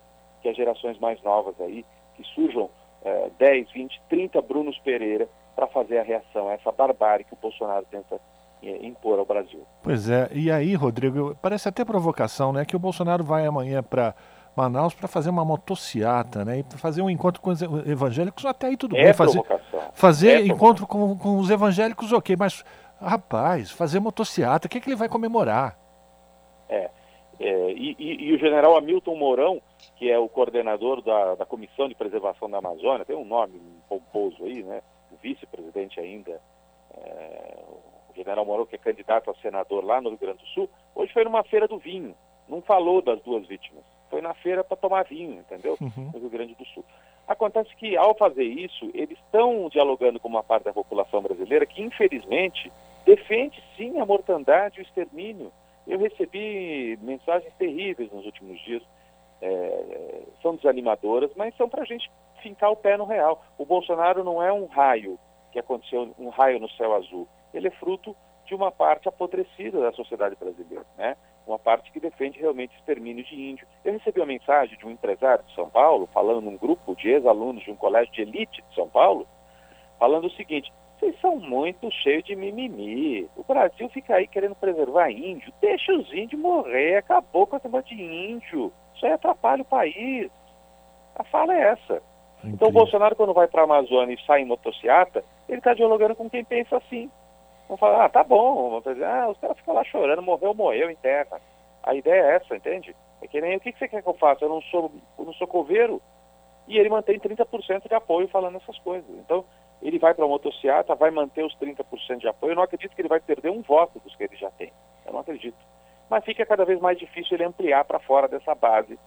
que as gerações mais novas aí, que surjam eh, 10, 20, 30 Brunos Pereira, para fazer a reação a essa barbárie que o Bolsonaro tenta é, impor ao Brasil. Pois é, e aí, Rodrigo, parece até provocação, né? Que o Bolsonaro vai amanhã para Manaus para fazer uma motociata, né? E para fazer um encontro com os evangélicos, até aí tudo é bem. Fazer, fazer é encontro com, com os evangélicos, ok, mas, rapaz, fazer motociata, o que, é que ele vai comemorar? É, é e, e, e, o general Hamilton Mourão que é o coordenador da, da Comissão de Preservação da Amazônia, tem um nome pomposo aí, né? O vice-presidente ainda, é, o general Moro, que é candidato a senador lá no Rio Grande do Sul, hoje foi numa feira do vinho, não falou das duas vítimas, foi na feira para tomar vinho, entendeu? Uhum. No Rio Grande do Sul. Acontece que, ao fazer isso, eles estão dialogando com uma parte da população brasileira que, infelizmente, defende sim a mortandade e o extermínio. Eu recebi mensagens terríveis nos últimos dias, é, são desanimadoras, mas são para a gente fincar o pé no real. O Bolsonaro não é um raio que aconteceu, um raio no céu azul. Ele é fruto de uma parte apodrecida da sociedade brasileira, né? uma parte que defende realmente extermínio de índio. Eu recebi uma mensagem de um empresário de São Paulo, falando num grupo de ex-alunos de um colégio de elite de São Paulo, falando o seguinte: vocês são muito cheios de mimimi. O Brasil fica aí querendo preservar índio. Deixa os índios morrer. Acabou com a tema de índio. Isso aí atrapalha o país. A fala é essa. Então o Bolsonaro, quando vai para a Amazônia e sai em motociata, ele está dialogando com quem pensa assim. Vão falar, ah, tá bom, vão dizer, ah, os caras ficam lá chorando, morreu, morreu em terra. A ideia é essa, entende? É que nem o que, que você quer que eu faça? Eu não sou, eu não sou coveiro. E ele mantém 30% de apoio falando essas coisas. Então, ele vai para a motociata, vai manter os 30% de apoio. Eu não acredito que ele vai perder um voto dos que ele já tem. Eu não acredito. Mas fica cada vez mais difícil ele ampliar para fora dessa base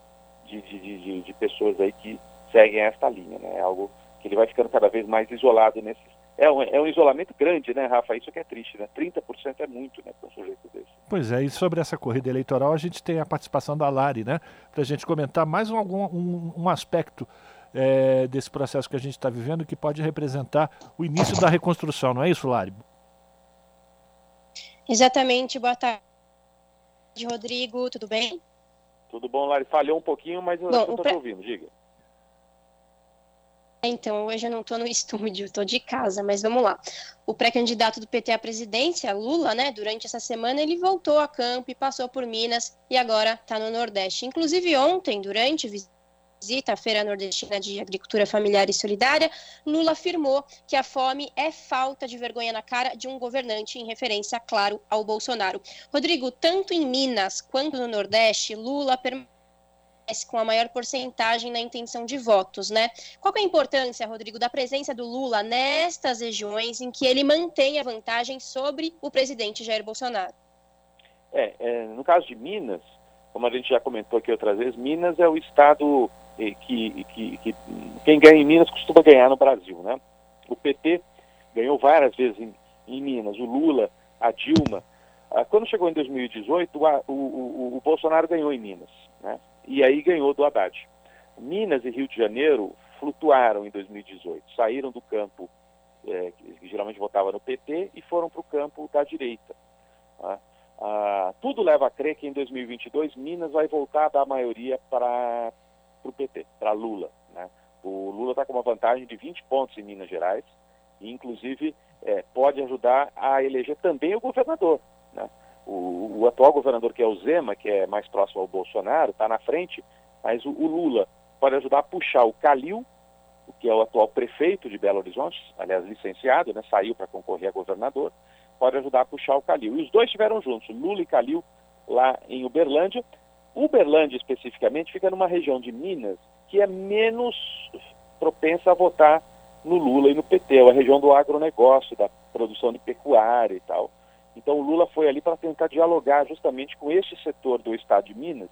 de, de, de, de, pessoas aí que seguem esta linha. Né? É algo que ele vai ficando cada vez mais isolado nesses é um, é um isolamento grande, né, Rafa? Isso que é triste, né? 30% é muito, né, para um sujeito desse. Pois é, e sobre essa corrida eleitoral, a gente tem a participação da Lari, né? Para a gente comentar mais um, algum, um, um aspecto é, desse processo que a gente está vivendo que pode representar o início da reconstrução, não é isso, Lari? Exatamente, boa tarde, Rodrigo, tudo bem? Tudo bom, Lari? Falhou um pouquinho, mas eu estou te ouvindo, diga. Então, hoje eu não estou no estúdio, estou de casa, mas vamos lá. O pré-candidato do PT à presidência, Lula, né, durante essa semana, ele voltou a campo e passou por Minas e agora está no Nordeste. Inclusive, ontem, durante visita à Feira Nordestina de Agricultura Familiar e Solidária, Lula afirmou que a fome é falta de vergonha na cara de um governante, em referência, claro, ao Bolsonaro. Rodrigo, tanto em Minas quanto no Nordeste, Lula permanece com a maior porcentagem na intenção de votos, né? Qual é a importância, Rodrigo, da presença do Lula nestas regiões em que ele mantém a vantagem sobre o presidente Jair Bolsonaro? É, é, no caso de Minas, como a gente já comentou aqui outras vezes, Minas é o estado que, que, que, quem ganha em Minas costuma ganhar no Brasil, né? O PT ganhou várias vezes em, em Minas, o Lula, a Dilma. Ah, quando chegou em 2018, o, o, o, Bolsonaro ganhou em Minas, né? e aí ganhou do Haddad. Minas e Rio de Janeiro flutuaram em 2018, saíram do campo é, que geralmente votava no PT e foram para o campo da direita. Tá? Ah, tudo leva a crer que em 2022 Minas vai voltar a dar maioria para o PT, para Lula. Né? O Lula está com uma vantagem de 20 pontos em Minas Gerais e, inclusive, é, pode ajudar a eleger também o governador. Né? O, o, atual governador, que é o Zema, que é mais próximo ao Bolsonaro, está na frente, mas o, o, Lula pode ajudar a puxar o Calil, que é o atual prefeito de Belo Horizonte, aliás, licenciado, né, saiu para concorrer a governador, pode ajudar a puxar o Calil. E os dois estiveram juntos, Lula e Calil, lá em Uberlândia. Uberlândia, especificamente, fica numa região de Minas que é menos propensa a votar no Lula e no PT, é a região do agronegócio, da produção de pecuária e tal. Então o Lula foi ali para tentar dialogar justamente com este setor do estado de Minas,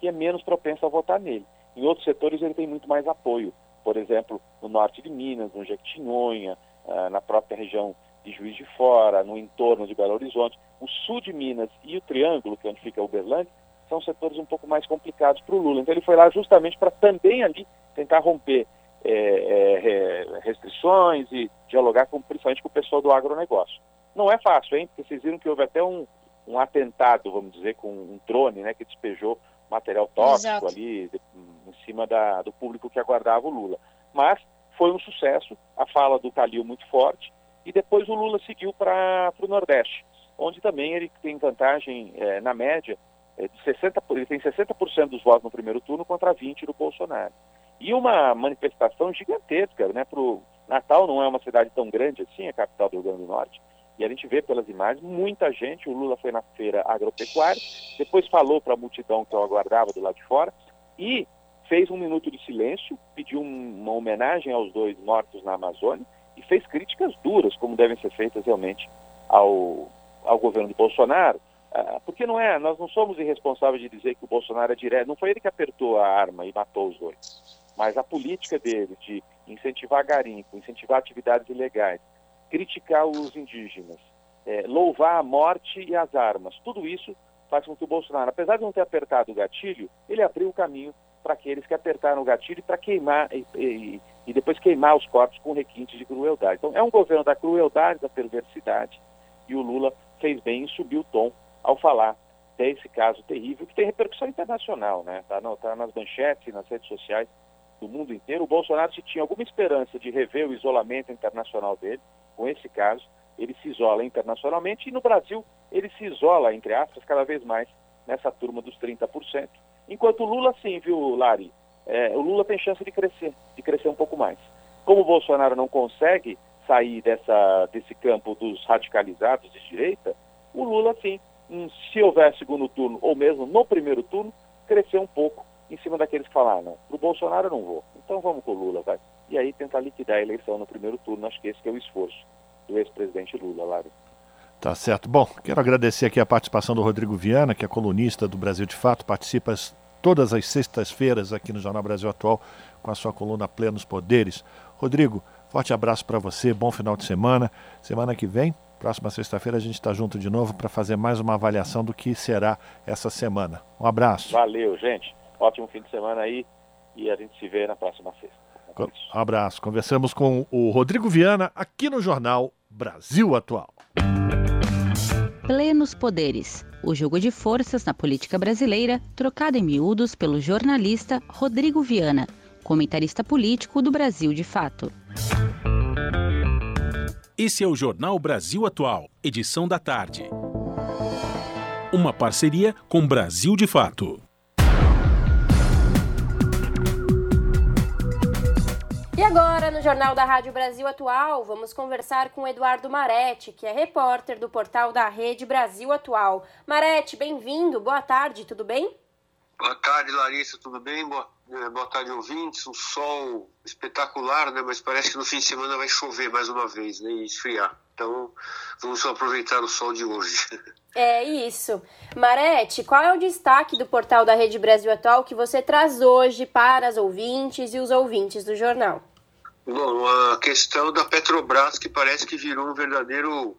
que é menos propenso a votar nele. Em outros setores ele tem muito mais apoio, por exemplo, no norte de Minas, no Jequitinhonha, uh, na própria região de Juiz de Fora, no entorno de Belo Horizonte. O sul de Minas e o Triângulo, que é onde fica Uberlândia, são setores um pouco mais complicados para o Lula. Então ele foi lá justamente para também ali tentar romper é, é, restrições e dialogar com, principalmente com o pessoal do agronegócio. Não é fácil, hein? Porque vocês viram que houve até um, um atentado, vamos dizer, com um drone, né, que despejou material tóxico Exato. ali de, em cima da, do público que aguardava o Lula. Mas foi um sucesso, a fala do Calil muito forte, e depois o Lula seguiu para o Nordeste, onde também ele tem vantagem é, na média é, de 60%, ele tem 60% dos votos no primeiro turno contra 20% do Bolsonaro. E uma manifestação gigantesca, né? Pro Natal não é uma cidade tão grande assim, a capital do Rio Grande do Norte, e a gente vê pelas imagens muita gente. O Lula foi na feira agropecuária, depois falou para a multidão que eu aguardava do lado de fora e fez um minuto de silêncio, pediu uma homenagem aos dois mortos na Amazônia e fez críticas duras, como devem ser feitas realmente ao, ao governo de Bolsonaro. Ah, porque não é, nós não somos irresponsáveis de dizer que o Bolsonaro é direto, não foi ele que apertou a arma e matou os dois, mas a política dele de incentivar garimpo, incentivar atividades ilegais, criticar os indígenas, é, louvar a morte e as armas, tudo isso faz com que o Bolsonaro, apesar de não ter apertado o gatilho, ele abriu o caminho para aqueles que apertaram o gatilho para queimar e, e, e, depois queimar os corpos com requintes de crueldade. Então é um governo da crueldade, da perversidade, e o Lula fez bem em subir o tom ao falar desse caso terrível que tem repercussão internacional, né? Está tá nas manchetes, nas redes sociais do mundo inteiro. O Bolsonaro, se tinha alguma esperança de rever o isolamento internacional dele, com esse caso, ele se isola internacionalmente e no Brasil ele se isola, entre aspas, cada vez mais nessa turma dos 30%. Enquanto o Lula, sim, viu, Lari? É, o Lula tem chance de crescer, de crescer um pouco mais. Como o Bolsonaro não consegue sair dessa, desse campo dos radicalizados de direita, o Lula, sim, se houver segundo turno, ou mesmo no primeiro turno, crescer um pouco em cima daqueles que falaram, ah, pro Bolsonaro eu não vou, então vamos com o Lula, vai. E aí tentar liquidar a eleição no primeiro turno, acho que esse que é o esforço do ex-presidente Lula, Lari. Tá certo. Bom, quero agradecer aqui a participação do Rodrigo Viana, que é colunista do Brasil de Fato, participa todas as sextas-feiras aqui no Jornal Brasil Atual com a sua coluna Plenos Poderes. Rodrigo, forte abraço para você, bom final de semana. Semana que vem, próxima sexta-feira, a gente está junto de novo para fazer mais uma avaliação do que será essa semana. Um abraço. Valeu, gente. Ótimo fim de semana aí e a gente se vê na próxima sexta. Um abraço. Conversamos com o Rodrigo Viana aqui no Jornal Brasil Atual. Plenos Poderes. O jogo de forças na política brasileira, trocado em miúdos pelo jornalista Rodrigo Viana, comentarista político do Brasil de Fato. Esse é o Jornal Brasil Atual, edição da tarde. Uma parceria com Brasil de Fato. E agora, no Jornal da Rádio Brasil Atual, vamos conversar com Eduardo Marete, que é repórter do portal da Rede Brasil Atual. Marete, bem-vindo, boa tarde, tudo bem? Boa tarde, Larissa, tudo bem? Boa, eh, boa tarde, ouvintes. Um sol espetacular, né? Mas parece que no fim de semana vai chover mais uma vez, né? E esfriar. Então, vamos só aproveitar o sol de hoje. É isso. Marete, qual é o destaque do portal da Rede Brasil Atual que você traz hoje para as ouvintes e os ouvintes do jornal? Bom, a questão da Petrobras, que parece que virou um verdadeiro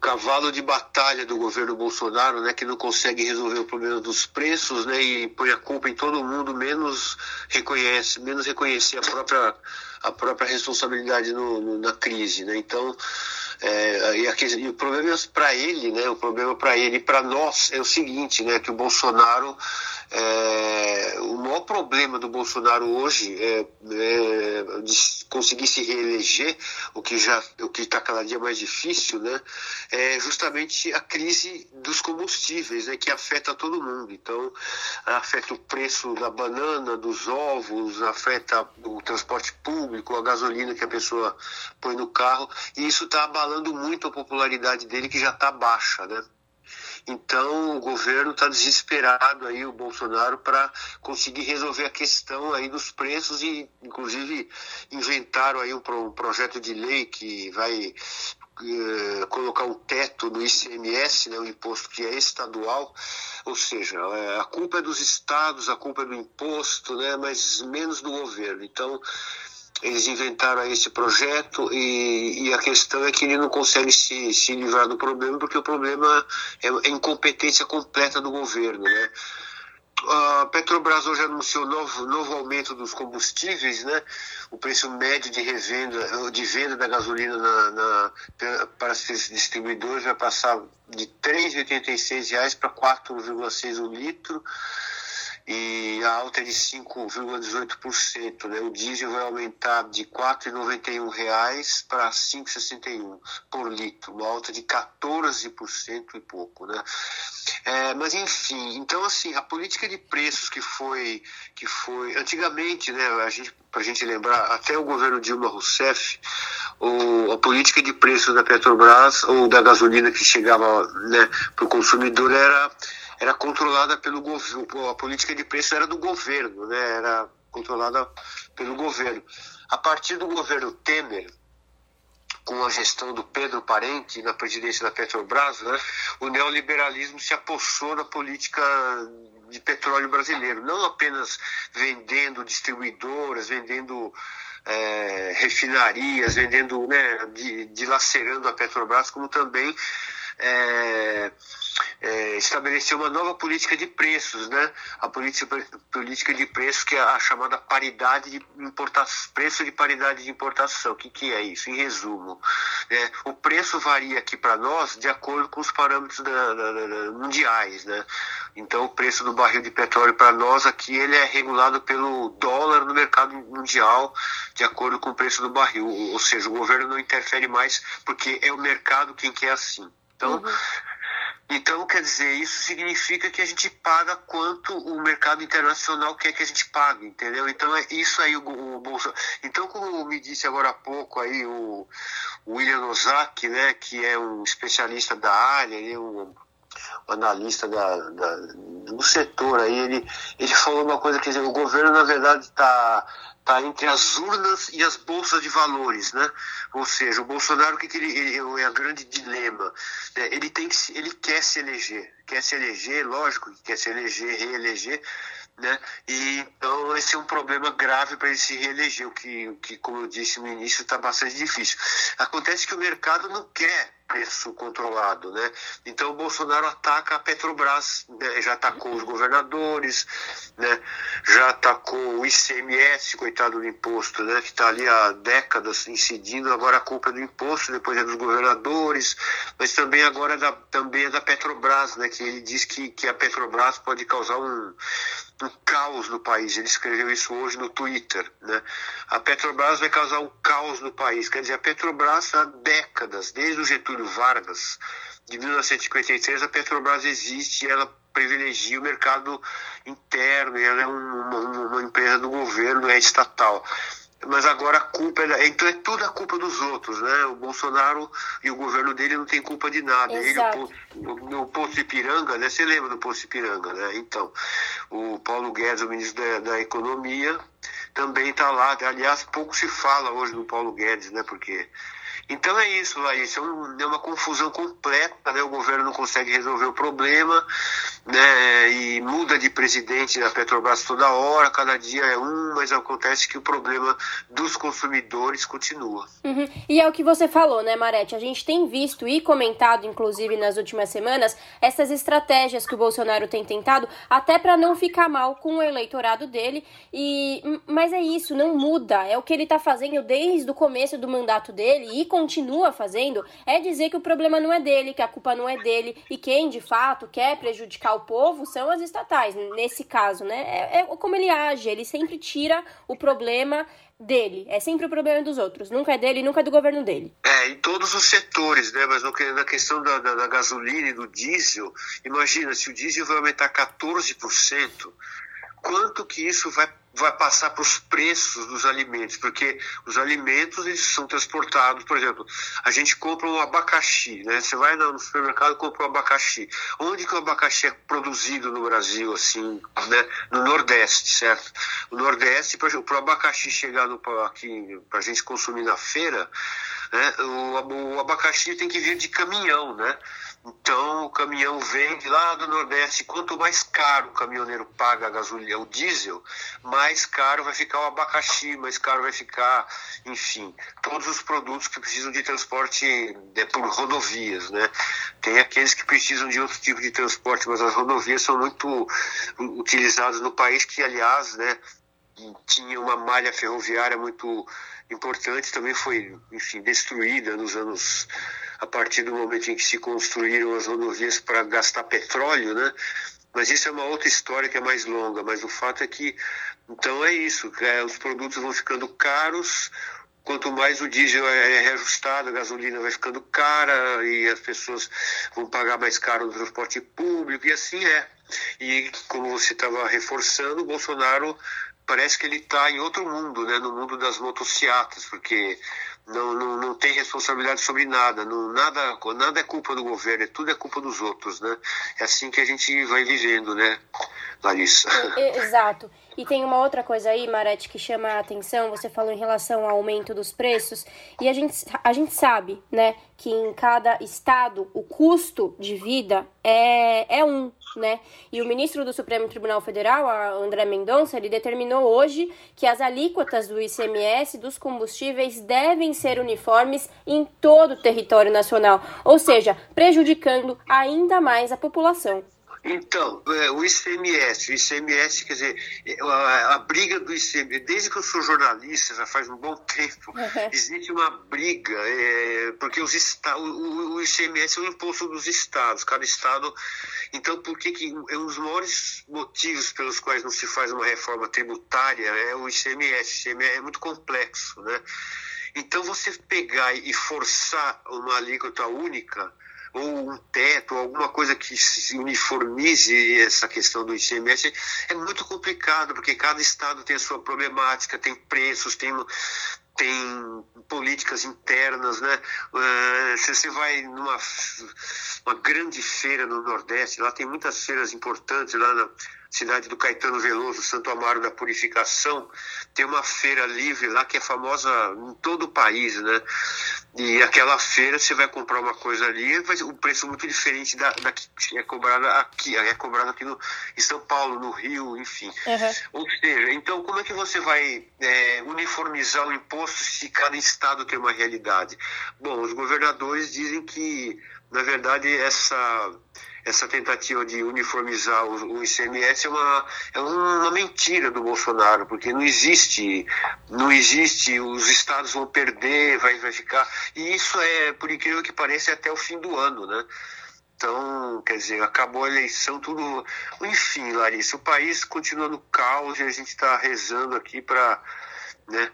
cavalo de batalha do governo Bolsonaro, né, que não consegue resolver o problema dos preços, né, e põe a culpa em todo mundo, menos reconhece, menos reconhecer a própria a própria responsabilidade no, no na crise, né? Então, é, e, e, o problema é para ele, né? O problema para ele e para nós é o seguinte, né? Que o Bolsonaro é, o maior problema do Bolsonaro hoje é, é conseguir se reeleger, o que já o que está cada dia mais difícil, né? É justamente a crise dos combustíveis, né? Que afeta todo mundo. Então afeta o preço da banana, dos ovos, afeta o transporte público, a gasolina que a pessoa põe no carro, e isso está abalando muito a popularidade dele que já está baixa, né? Então o governo está desesperado aí, o Bolsonaro, para conseguir resolver a questão aí dos preços e, inclusive, inventaram aí um, projeto de lei que vai eh, colocar um teto no ICMS, né, um imposto que é estadual, ou seja, é, a culpa é dos estados, a culpa é do imposto, né, mas menos do governo. Então, eles inventaram esse projeto e, e, a questão é que ele não consegue se, se livrar do problema porque o problema é a é incompetência completa do governo, né? A Petrobras hoje anunciou novo, novo aumento dos combustíveis, né? O preço médio de revenda, de venda da gasolina na, na para os distribuidores vai passar de R$ 3,86 para R$ 4,6 o litro e a alta é de 5,18%. Né? O diesel vai aumentar de R$ 4,91 para R$ 5,61 por litro, uma alta de 14% e pouco. Né? É, mas enfim, então assim, a política de preços que foi, que foi antigamente, né, a gente, para a gente lembrar, até o governo Dilma Rousseff, o, a política de preços da Petrobras ou da gasolina que chegava né, para o consumidor era era controlada pelo governo, a política de preço era do governo, né? Era controlada pelo governo. A partir do governo Temer, com a gestão do Pedro Parente na presidência da Petrobras, né, o neoliberalismo se apossou da política de petróleo brasileiro, não apenas vendendo distribuidoras, vendendo é, refinarias, vendendo, né, dilacerando a Petrobras, como também é, é, estabeleceu uma nova política de preços, né? A política, política de preços que é a chamada paridade de importação, preço de paridade de importação. O que, que é isso? Em resumo, é, o preço varia aqui para nós de acordo com os parâmetros da, da, da, mundiais, né? Então, o preço do barril de petróleo para nós aqui ele é regulado pelo dólar no mercado mundial, de acordo com o preço do barril. Ou seja, o governo não interfere mais porque é o mercado quem quer assim. Então, uhum. então, quer dizer, isso significa que a gente paga quanto o mercado internacional quer que a gente pague, entendeu? Então, é isso aí o, o Bolsonaro. Então, como me disse agora há pouco aí o, o William Ozaki, né, que é um especialista da área, um, um analista da, da, do setor aí, ele, ele falou uma coisa, quer dizer, o governo, na verdade, está tá entre as urnas e as bolsas de valores, né? Ou seja, o Bolsonaro, o que, que ele, ele é o grande dilema? Né? Ele tem que, ele quer se eleger, quer se eleger, lógico que quer se eleger, reeleger, né? E então esse é um problema grave para ele se reeleger, o que, o que, como eu disse no início, está bastante difícil. Acontece que o mercado não quer preço controlado, né? Então o Bolsonaro ataca a Petrobras, né? já atacou os governadores, né? Já atacou o ICMS, coitado do imposto, né? Que está ali há décadas incidindo, agora a culpa é do imposto, depois é dos governadores, mas também agora é da, também é da Petrobras, né? Que ele diz que, que a Petrobras pode causar um, um caos no país. Ele escreveu isso hoje no Twitter, né? A Petrobras vai causar um caos no país. Quer dizer, a Petrobras há décadas, desde o Getúlio Getúlio Vargas, de 1953, a Petrobras existe e ela privilegia o mercado interno, e ela é uma, uma empresa do governo, é estatal mas agora a culpa é, então é tudo a culpa dos outros, né? O Bolsonaro e o governo dele não tem culpa de nada. Exato. Ele, o, no Poço Ipiranga, né? Você lembra do Poço Ipiranga, né? Então, o Paulo Guedes, o ministro da, da Economia, também está lá. Aliás, pouco se fala hoje do Paulo Guedes, né? Porque então é isso, Laís, é, é uma confusão completa, né? O governo não consegue resolver o problema, né? E muda de presidente da Petrobras toda hora, cada dia é um, mas acontece que o problema dos consumidores continua. Uhum. E é o que você falou, né, Marete? A gente tem visto e comentado, inclusive nas últimas semanas, essas estratégias que o Bolsonaro tem tentado, até para não ficar mal com o eleitorado dele. E mas é isso, não muda. É o que ele está fazendo desde o começo do mandato dele e continua fazendo é dizer que o problema não é dele, que a culpa não é dele e quem de fato quer prejudicar o povo são as estatais, nesse caso, né? É, é como ele age, ele sempre tira o problema dele. É sempre o problema dos outros. Nunca é dele, nunca é do governo dele. É, em todos os setores, né? Mas na questão da, da, da gasolina e do diesel, imagina, se o diesel vai aumentar 14%, quanto que isso vai vai passar para os preços dos alimentos, porque os alimentos eles são transportados, por exemplo, a gente compra um abacaxi, né? Você vai no supermercado e compra um abacaxi. Onde que o abacaxi é produzido no Brasil, assim, né? No Nordeste, certo? O Nordeste, para o abacaxi chegar no, aqui para a gente consumir na feira, né? O, o abacaxi tem que vir de caminhão, né? Então o caminhão vem de lá do Nordeste. Quanto mais caro o caminhoneiro paga a gasolina, o diesel, mais caro vai ficar o abacaxi, mais caro vai ficar, enfim, todos os produtos que precisam de transporte é, por rodovias, né? Tem aqueles que precisam de outro tipo de transporte, mas as rodovias são muito utilizadas no país que, aliás, né, tinha uma malha ferroviária muito importante, também foi, enfim, destruída nos anos a partir do momento em que se construíram as rodovias para gastar petróleo, né? Mas isso é uma outra história que é mais longa. Mas o fato é que, então é isso, é, os produtos vão ficando caros, quanto mais o diesel é, é reajustado, a gasolina vai ficando cara e as pessoas vão pagar mais caro no transporte público e assim é. E como você estava reforçando, Bolsonaro parece que ele está em outro mundo, né? no mundo das motocicletas, porque não, não, não tem responsabilidade sobre nada, não, nada, nada é culpa do governo, é tudo é culpa dos outros. Né? É assim que a gente vai vivendo, né, Larissa? Exato. E tem uma outra coisa aí, Marete, que chama a atenção. Você falou em relação ao aumento dos preços. E a gente, a gente sabe, né, que em cada estado o custo de vida é, é um né? E o ministro do Supremo Tribunal Federal, André Mendonça, ele determinou hoje que as alíquotas do ICMS dos combustíveis devem ser uniformes em todo o território nacional, ou seja, prejudicando ainda mais a população. Então, é, o ICMS, o ICMS, quer dizer, é, a, a, briga do ICMS, desde que eu sou jornalista, já faz um bom tempo, existe uma briga, é, porque os esta, o, o, ICMS é o imposto dos estados, cada estado. Então, por que, que é um dos maiores motivos pelos quais não se faz uma reforma tributária é o ICMS? O ICMS é muito complexo, né? Então, você pegar e forçar uma alíquota única ou um teto, alguma coisa que se uniformize essa questão do ICMS, é muito complicado, porque cada estado tem a sua problemática, tem preços, tem, tem políticas internas, né? Uh, se você vai numa uma grande feira no Nordeste, lá tem muitas feiras importantes, lá na cidade do Caetano Veloso, Santo Amaro da Purificação, tem uma feira livre lá que é famosa em todo o país, né? E aquela feira você vai comprar uma coisa ali, vai o um preço muito diferente da, da que é cobrada aqui, é cobrada aqui no, em São Paulo, no Rio, enfim. Uhum. Ou seja, então como é que você vai é, uniformizar o imposto se cada estado tem uma realidade? Bom, os governadores dizem que, na verdade, essa essa tentativa de uniformizar o, ICMS é uma, é uma mentira do Bolsonaro, porque não existe, não existe, os estados vão perder, vai, vai ficar. E isso é, por incrível que pareça, é até o fim do ano, né? Então, quer dizer, acabou a eleição, tudo. Enfim, Larissa, o país continua no caos e a gente está rezando aqui para. Né,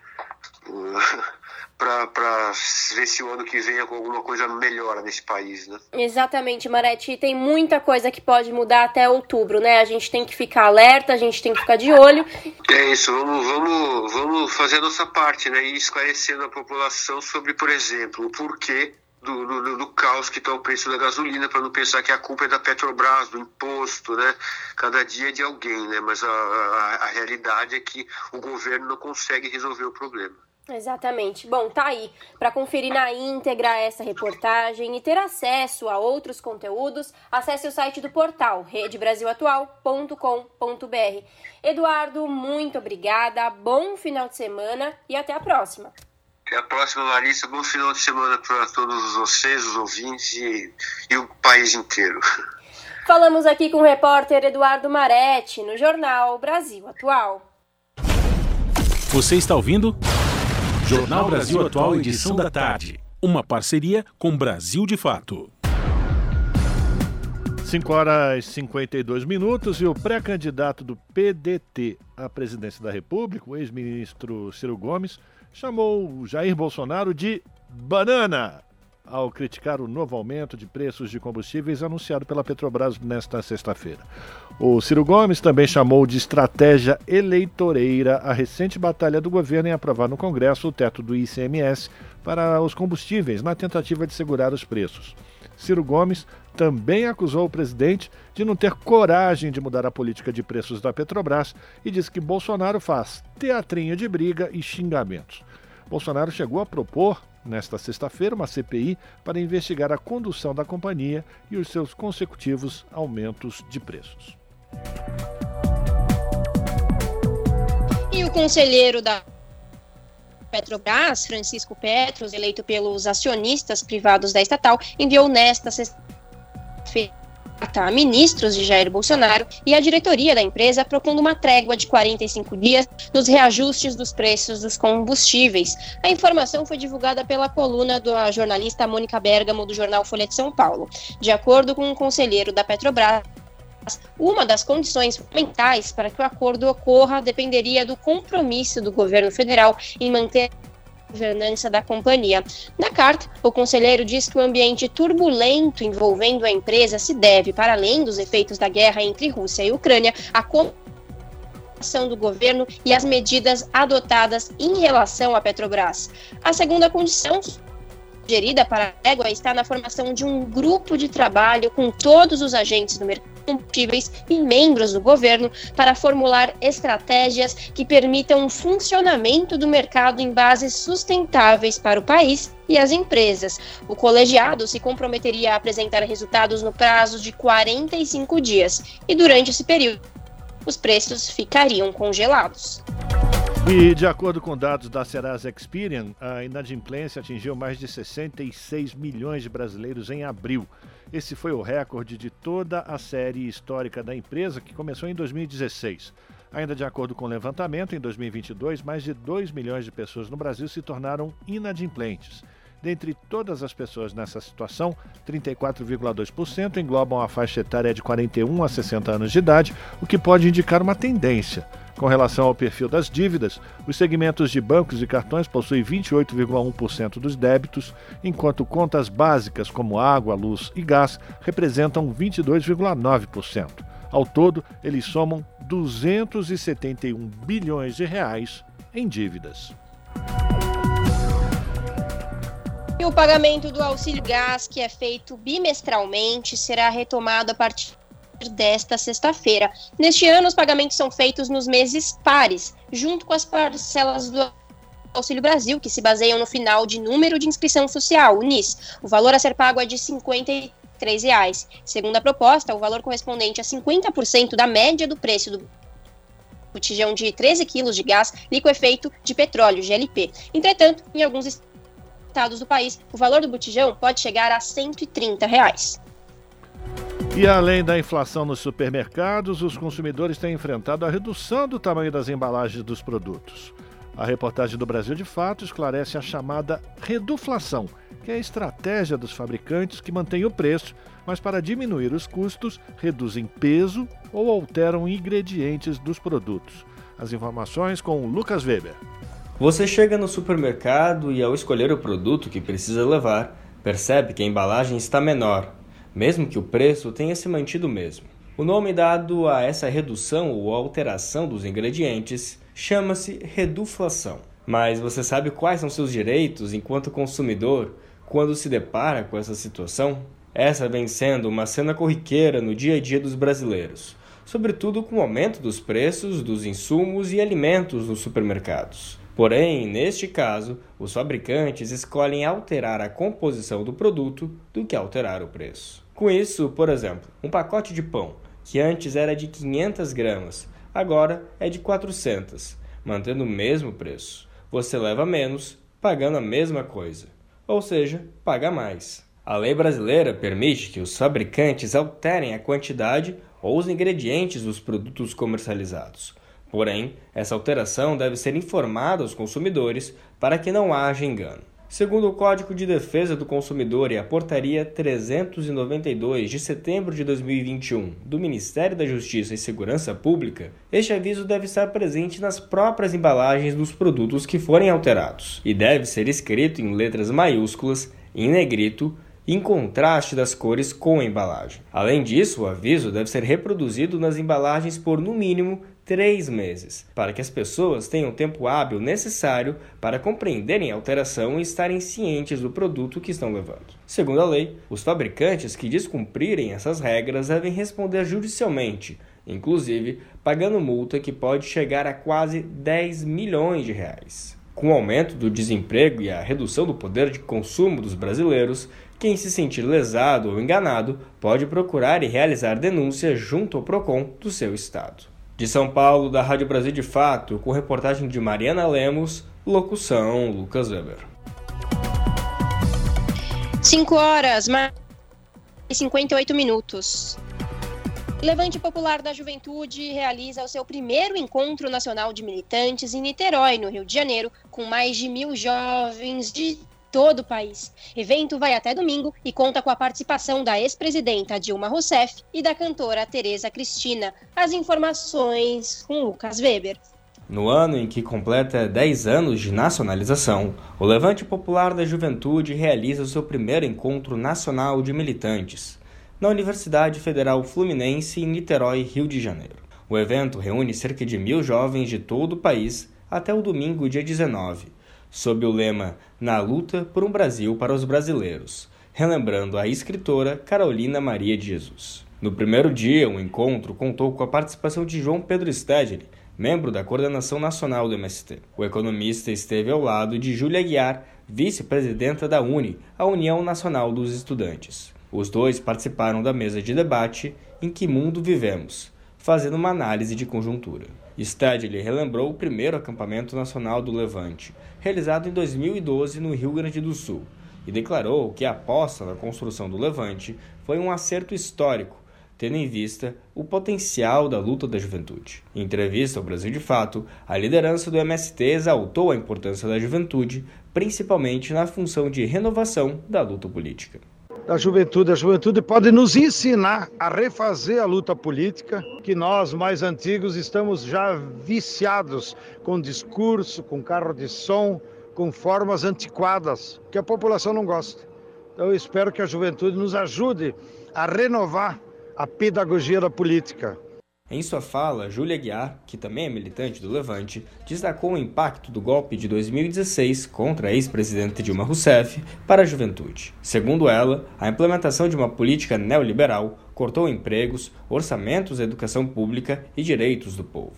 para ver se o ano que vem é alguma coisa melhora nesse país, né? Exatamente, Marete. tem muita coisa que pode mudar até outubro, né? A gente tem que ficar alerta, a gente tem que ficar de olho. É isso, vamos, vamos, vamos fazer a nossa parte, né? E esclarecendo a população sobre, por exemplo, o porquê do, do, do, caos que está o preço da gasolina, para não pensar que a culpa é da Petrobras, do imposto, né? Cada dia é de alguém, né? Mas a, a, a realidade é que o governo não consegue resolver o problema. Exatamente. Bom, tá aí. Para conferir na íntegra essa reportagem e ter acesso a outros conteúdos, acesse o site do portal redebrasilatual.com.br. Eduardo, muito obrigada, bom final de semana e até a próxima. Até a próxima, Larissa. Bom final de semana para todos vocês, os ouvintes e, e o país inteiro. Falamos aqui com o repórter Eduardo Maretti, no jornal Brasil Atual. Você está ouvindo? Jornal Brasil Atual, edição da tarde. Uma parceria com Brasil de Fato. 5 horas e 52 minutos e o pré-candidato do PDT à presidência da República, o ex-ministro Ciro Gomes, chamou Jair Bolsonaro de banana ao criticar o novo aumento de preços de combustíveis anunciado pela Petrobras nesta sexta-feira. O Ciro Gomes também chamou de estratégia eleitoreira a recente batalha do governo em aprovar no Congresso o teto do ICMS para os combustíveis na tentativa de segurar os preços. Ciro Gomes também acusou o presidente de não ter coragem de mudar a política de preços da Petrobras e disse que Bolsonaro faz teatrinho de briga e xingamentos. Bolsonaro chegou a propor nesta sexta-feira, uma CPI para investigar a condução da companhia e os seus consecutivos aumentos de preços. E o conselheiro da Petrobras, Francisco Petros, eleito pelos acionistas privados da estatal, enviou nesta sexta-feira carta a ministros de Jair Bolsonaro e a diretoria da empresa propondo uma trégua de 45 dias nos reajustes dos preços dos combustíveis. A informação foi divulgada pela coluna da jornalista Mônica Bergamo do jornal Folha de São Paulo. De acordo com o um conselheiro da Petrobras, uma das condições fundamentais para que o acordo ocorra dependeria do compromisso do governo federal em manter governança da companhia. Na carta, o conselheiro diz que o ambiente turbulento envolvendo a empresa se deve, para além dos efeitos da guerra entre Rússia e Ucrânia, à ação do governo e às medidas adotadas em relação à Petrobras. A segunda condição sugerida para a égua está na formação de um grupo de trabalho com todos os agentes do mercado combustíveis e membros do governo para formular estratégias que permitam o funcionamento do mercado em bases sustentáveis para o país e as empresas. O colegiado se comprometeria a apresentar resultados no prazo de 45 dias e durante esse período os preços ficariam congelados. E de acordo com dados da Serasa Experian, a inadimplência atingiu mais de 66 milhões de brasileiros em abril. Esse foi o recorde de toda a série histórica da empresa, que começou em 2016. Ainda de acordo com o levantamento, em 2022, mais de 2 milhões de pessoas no Brasil se tornaram inadimplentes. Dentre todas as pessoas nessa situação, 34,2% englobam a faixa etária de 41 a 60 anos de idade, o que pode indicar uma tendência. Com relação ao perfil das dívidas, os segmentos de bancos e cartões possuem 28,1% dos débitos, enquanto contas básicas como água, luz e gás representam 22,9%. Ao todo, eles somam 271 bilhões de reais em dívidas. E o pagamento do auxílio gás, que é feito bimestralmente, será retomado a partir desta sexta-feira. Neste ano, os pagamentos são feitos nos meses pares, junto com as parcelas do Auxílio Brasil, que se baseiam no final de número de inscrição social, o NIS. O valor a ser pago é de 53 reais. Segundo a proposta, o valor correspondente a 50% da média do preço do botijão de 13 quilos de gás liquefeito de petróleo, GLP. Entretanto, em alguns estados do país, o valor do botijão pode chegar a 130 reais. E além da inflação nos supermercados, os consumidores têm enfrentado a redução do tamanho das embalagens dos produtos. A reportagem do Brasil de Fato esclarece a chamada reduflação, que é a estratégia dos fabricantes que mantém o preço, mas para diminuir os custos, reduzem peso ou alteram ingredientes dos produtos. As informações com Lucas Weber. Você chega no supermercado e, ao escolher o produto que precisa levar, percebe que a embalagem está menor, mesmo que o preço tenha se mantido o mesmo. O nome dado a essa redução ou alteração dos ingredientes chama-se reduflação. Mas você sabe quais são seus direitos enquanto consumidor quando se depara com essa situação? Essa vem sendo uma cena corriqueira no dia a dia dos brasileiros, sobretudo com o aumento dos preços dos insumos e alimentos nos supermercados. Porém, neste caso, os fabricantes escolhem alterar a composição do produto do que alterar o preço. Com isso, por exemplo, um pacote de pão, que antes era de 500 gramas, agora é de 400, mantendo o mesmo preço. Você leva menos, pagando a mesma coisa, ou seja, paga mais. A lei brasileira permite que os fabricantes alterem a quantidade ou os ingredientes dos produtos comercializados Porém, essa alteração deve ser informada aos consumidores para que não haja engano. Segundo o Código de Defesa do Consumidor e a Portaria 392 de setembro de 2021 do Ministério da Justiça e Segurança Pública, este aviso deve estar presente nas próprias embalagens dos produtos que forem alterados e deve ser escrito em letras maiúsculas, em negrito, em contraste das cores com a embalagem. Além disso, o aviso deve ser reproduzido nas embalagens por no mínimo três meses, para que as pessoas tenham o tempo hábil necessário para compreenderem a alteração e estarem cientes do produto que estão levando. Segundo a lei, os fabricantes que descumprirem essas regras devem responder judicialmente, inclusive pagando multa que pode chegar a quase 10 milhões de reais. Com o aumento do desemprego e a redução do poder de consumo dos brasileiros, quem se sentir lesado ou enganado pode procurar e realizar denúncia junto ao PROCON do seu estado. De São Paulo, da Rádio Brasil de Fato, com reportagem de Mariana Lemos, locução Lucas Weber. 5 horas, mais 58 minutos. Levante Popular da Juventude realiza o seu primeiro encontro nacional de militantes em Niterói, no Rio de Janeiro, com mais de mil jovens de todo o país. Evento vai até domingo e conta com a participação da ex-presidenta Dilma Rousseff e da cantora Tereza Cristina. As informações com Lucas Weber. No ano em que completa 10 anos de nacionalização, o Levante Popular da Juventude realiza o seu primeiro encontro nacional de militantes na Universidade Federal Fluminense em Niterói, Rio de Janeiro. O evento reúne cerca de mil jovens de todo o país até o domingo, dia 19, sob o lema Na Luta por um Brasil para os Brasileiros, relembrando a escritora Carolina Maria de Jesus. No primeiro dia, o encontro contou com a participação de João Pedro Stedley, membro da coordenação nacional do MST. O economista esteve ao lado de Júlia Aguiar, vice-presidenta da UNE, a União Nacional dos Estudantes. Os dois participaram da mesa de debate Em que mundo vivemos, fazendo uma análise de conjuntura. Stadley relembrou o primeiro acampamento nacional do Levante, realizado em 2012 no Rio Grande do Sul, e declarou que a aposta na construção do Levante foi um acerto histórico tendo em vista o potencial da luta da juventude. Em entrevista ao Brasil de Fato, a liderança do MST exaltou a importância da juventude, principalmente na função de renovação da luta política. Da juventude, a juventude pode nos ensinar a refazer a luta política, que nós mais antigos estamos já viciados com discurso, com carro de som, com formas antiquadas, que a população não gosta. Então eu espero que a juventude nos ajude a renovar a pedagogia da política. Em sua fala, Júlia Guiar, que também é militante do Levante, destacou o impacto do golpe de 2016 contra a ex-presidente Dilma Rousseff para a juventude. Segundo ela, a implementação de uma política neoliberal cortou empregos, orçamentos, educação pública e direitos do povo.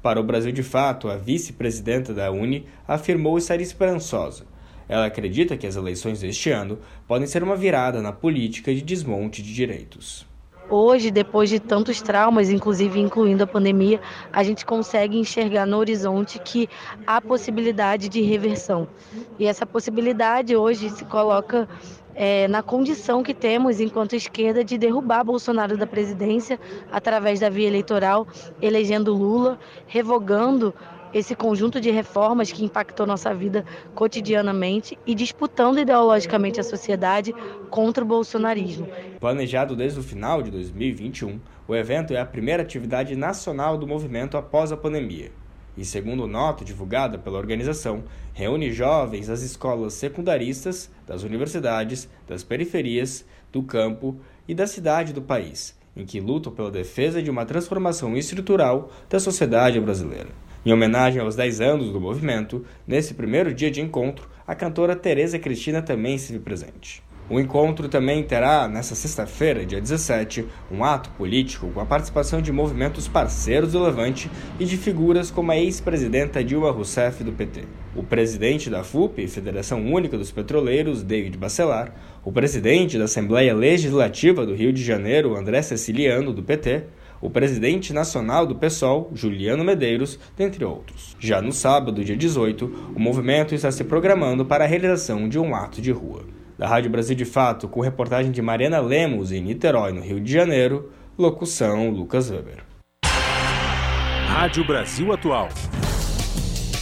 Para o Brasil de Fato, a vice-presidenta da Uni afirmou estar esperançosa. Ela acredita que as eleições deste ano podem ser uma virada na política de desmonte de direitos. Hoje, depois de tantos traumas, inclusive incluindo a pandemia, a gente consegue enxergar no horizonte que há possibilidade de reversão. E essa possibilidade hoje se coloca é, na condição que temos, enquanto esquerda, de derrubar Bolsonaro da presidência através da via eleitoral, elegendo Lula, revogando esse conjunto de reformas que impactou nossa vida cotidianamente e disputando ideologicamente a sociedade contra o bolsonarismo. Planejado desde o final de 2021, o evento é a primeira atividade nacional do movimento após a pandemia. E, segundo nota divulgada pela organização, reúne jovens das escolas secundaristas, das universidades, das periferias, do campo e da cidade do país, em que lutam pela defesa de uma transformação estrutural da sociedade brasileira. Em homenagem aos 10 anos do movimento, nesse primeiro dia de encontro, a cantora Tereza Cristina também esteve presente. O encontro também terá, nesta sexta-feira, dia 17, um ato político com a participação de movimentos parceiros do Levante e de figuras como a ex-presidenta Dilma Rousseff do PT, o presidente da FUP, Federação Única dos Petroleiros, David Bacelar, o presidente da Assembleia Legislativa do Rio de Janeiro, André Ceciliano, do PT, o presidente nacional do PSOL, Juliano Medeiros, dentre outros. Já no sábado, dia 18, o movimento está se programando para a realização de um ato de rua. Da Rádio Brasil de Fato, com reportagem de Mariana Lemos em Niterói, no Rio de Janeiro, locução Lucas Weber. Rádio Brasil Atual.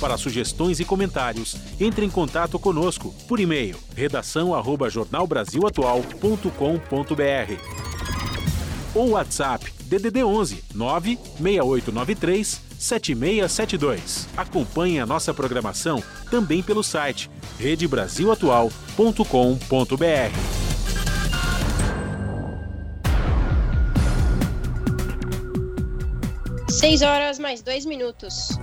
Para sugestões e comentários, entre em contato conosco por e-mail redação@jornalbrasilatual.com.br ou WhatsApp DDD 11 96893 7672. Acompanhe a nossa programação também pelo site redebrasilatual.com.br. 6 horas mais 2 minutos.